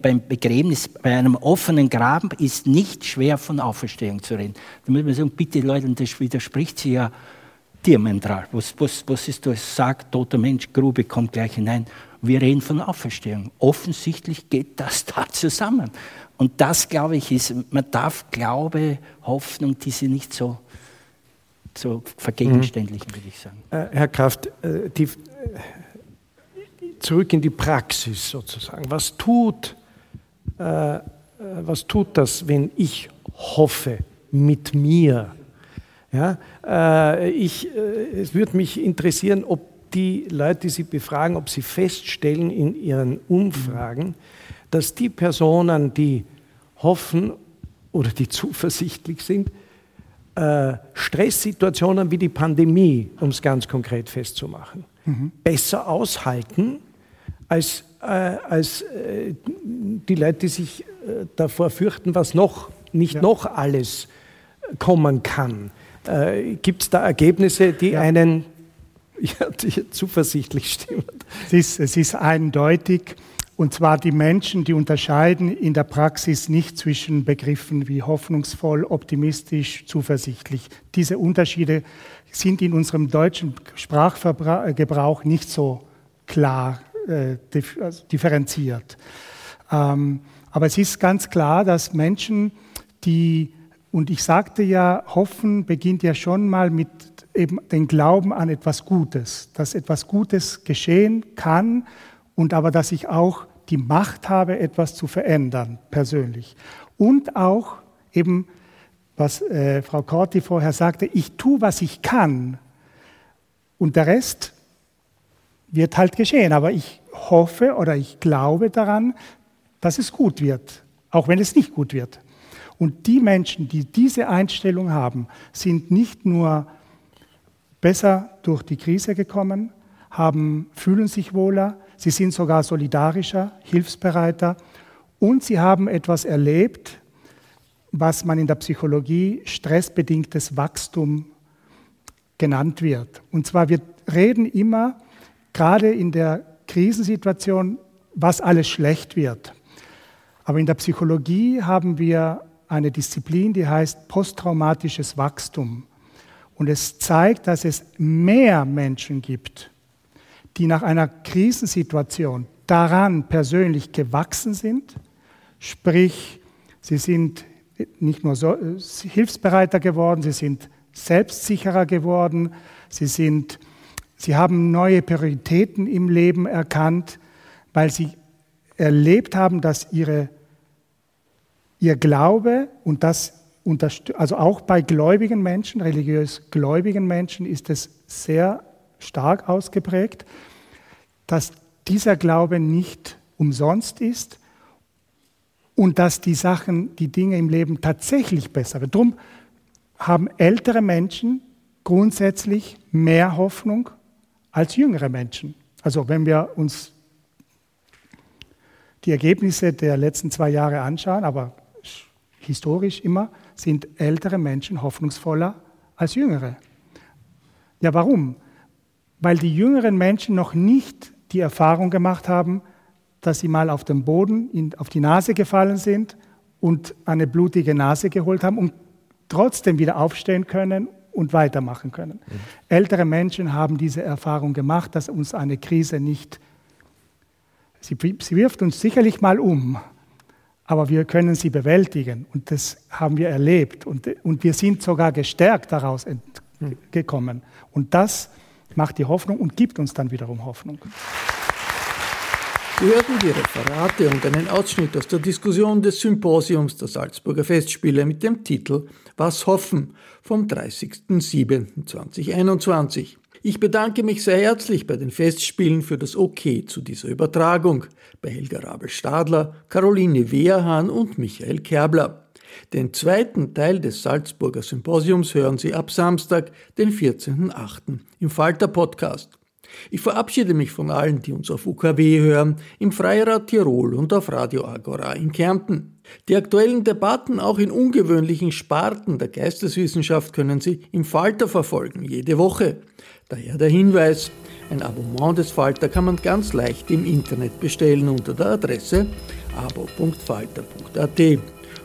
Beim Begräbnis, bei einem offenen Graben ist nicht schwer von Auferstehung zu reden. Da muss man sagen, bitte Leute, das widerspricht sich ja diametral. Was, was, was ist das? Sagt, toter Mensch, Grube, kommt gleich hinein. Wir reden von Auferstehung. Offensichtlich geht das da zusammen. Und das, glaube ich, ist, man darf Glaube, Hoffnung, diese nicht so, so vergegenständlichen, würde ich sagen. Äh, Herr Kraft, äh, die, zurück in die Praxis sozusagen. Was tut, was tut das, wenn ich hoffe mit mir? Ja, ich, es würde mich interessieren, ob die Leute, die Sie befragen, ob Sie feststellen in Ihren Umfragen, dass die Personen, die hoffen oder die zuversichtlich sind, äh, Stresssituationen wie die Pandemie, um es ganz konkret festzumachen, mhm. besser aushalten als, äh, als äh, die Leute, die sich äh, davor fürchten, was noch nicht ja. noch alles kommen kann. Äh, Gibt es da Ergebnisse, die ja. einen ja, zuversichtlich stimmt. Es ist, es ist eindeutig. Und zwar die Menschen, die unterscheiden in der Praxis nicht zwischen Begriffen wie hoffnungsvoll, optimistisch, zuversichtlich. Diese Unterschiede sind in unserem deutschen Sprachgebrauch nicht so klar äh, also differenziert. Ähm, aber es ist ganz klar, dass Menschen, die, und ich sagte ja, hoffen beginnt ja schon mal mit eben den Glauben an etwas Gutes, dass etwas Gutes geschehen kann und aber dass ich auch die Macht habe, etwas zu verändern, persönlich. Und auch eben, was äh, Frau Corti vorher sagte, ich tue, was ich kann und der Rest wird halt geschehen. Aber ich hoffe oder ich glaube daran, dass es gut wird, auch wenn es nicht gut wird. Und die Menschen, die diese Einstellung haben, sind nicht nur besser durch die Krise gekommen, haben, fühlen sich wohler, sie sind sogar solidarischer, hilfsbereiter und sie haben etwas erlebt, was man in der Psychologie stressbedingtes Wachstum genannt wird. Und zwar, wir reden immer, gerade in der Krisensituation, was alles schlecht wird. Aber in der Psychologie haben wir eine Disziplin, die heißt posttraumatisches Wachstum. Und es zeigt, dass es mehr Menschen gibt, die nach einer Krisensituation daran persönlich gewachsen sind, sprich, sie sind nicht nur so, äh, hilfsbereiter geworden, sie sind selbstsicherer geworden, sie, sind, sie haben neue Prioritäten im Leben erkannt, weil sie erlebt haben, dass ihre, ihr Glaube und das also auch bei gläubigen Menschen, religiös gläubigen Menschen ist es sehr stark ausgeprägt, dass dieser Glaube nicht umsonst ist und dass die Sachen, die Dinge im Leben tatsächlich besser werden. Darum haben ältere Menschen grundsätzlich mehr Hoffnung als jüngere Menschen. Also wenn wir uns die Ergebnisse der letzten zwei Jahre anschauen, aber historisch immer, sind ältere Menschen hoffnungsvoller als jüngere. Ja, warum? Weil die jüngeren Menschen noch nicht die Erfahrung gemacht haben, dass sie mal auf den Boden, in, auf die Nase gefallen sind und eine blutige Nase geholt haben und trotzdem wieder aufstehen können und weitermachen können. Mhm. Ältere Menschen haben diese Erfahrung gemacht, dass uns eine Krise nicht, sie, sie wirft uns sicherlich mal um, aber wir können sie bewältigen und das haben wir erlebt und, und wir sind sogar gestärkt daraus gekommen. Und das macht die Hoffnung und gibt uns dann wiederum Hoffnung. Sie hörten die Referate und einen Ausschnitt aus der Diskussion des Symposiums der Salzburger Festspiele mit dem Titel Was hoffen vom 30.07.2021. Ich bedanke mich sehr herzlich bei den Festspielen für das Okay zu dieser Übertragung, bei Helga Rabel-Stadler, Caroline Wehrhahn und Michael Kerbler. Den zweiten Teil des Salzburger Symposiums hören Sie ab Samstag, den 14.08. im Falter Podcast. Ich verabschiede mich von allen, die uns auf UKW hören, im Freirad Tirol und auf Radio Agora in Kärnten. Die aktuellen Debatten auch in ungewöhnlichen Sparten der Geisteswissenschaft können Sie im Falter verfolgen, jede Woche. Daher der Hinweis, ein Abonnement des Falter kann man ganz leicht im Internet bestellen unter der Adresse abo.falter.at.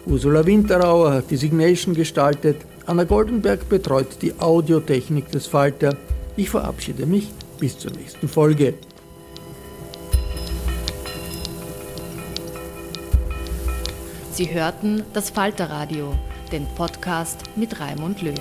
Ursula Winterauer hat die Signation gestaltet, Anna Goldenberg betreut die Audiotechnik des Falter. Ich verabschiede mich bis zur nächsten Folge. Sie hörten das Falterradio, den Podcast mit Raimund Löw.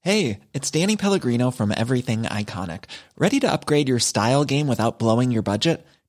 Hey, it's Danny Pellegrino from Everything Iconic. Ready to upgrade your style game without blowing your budget?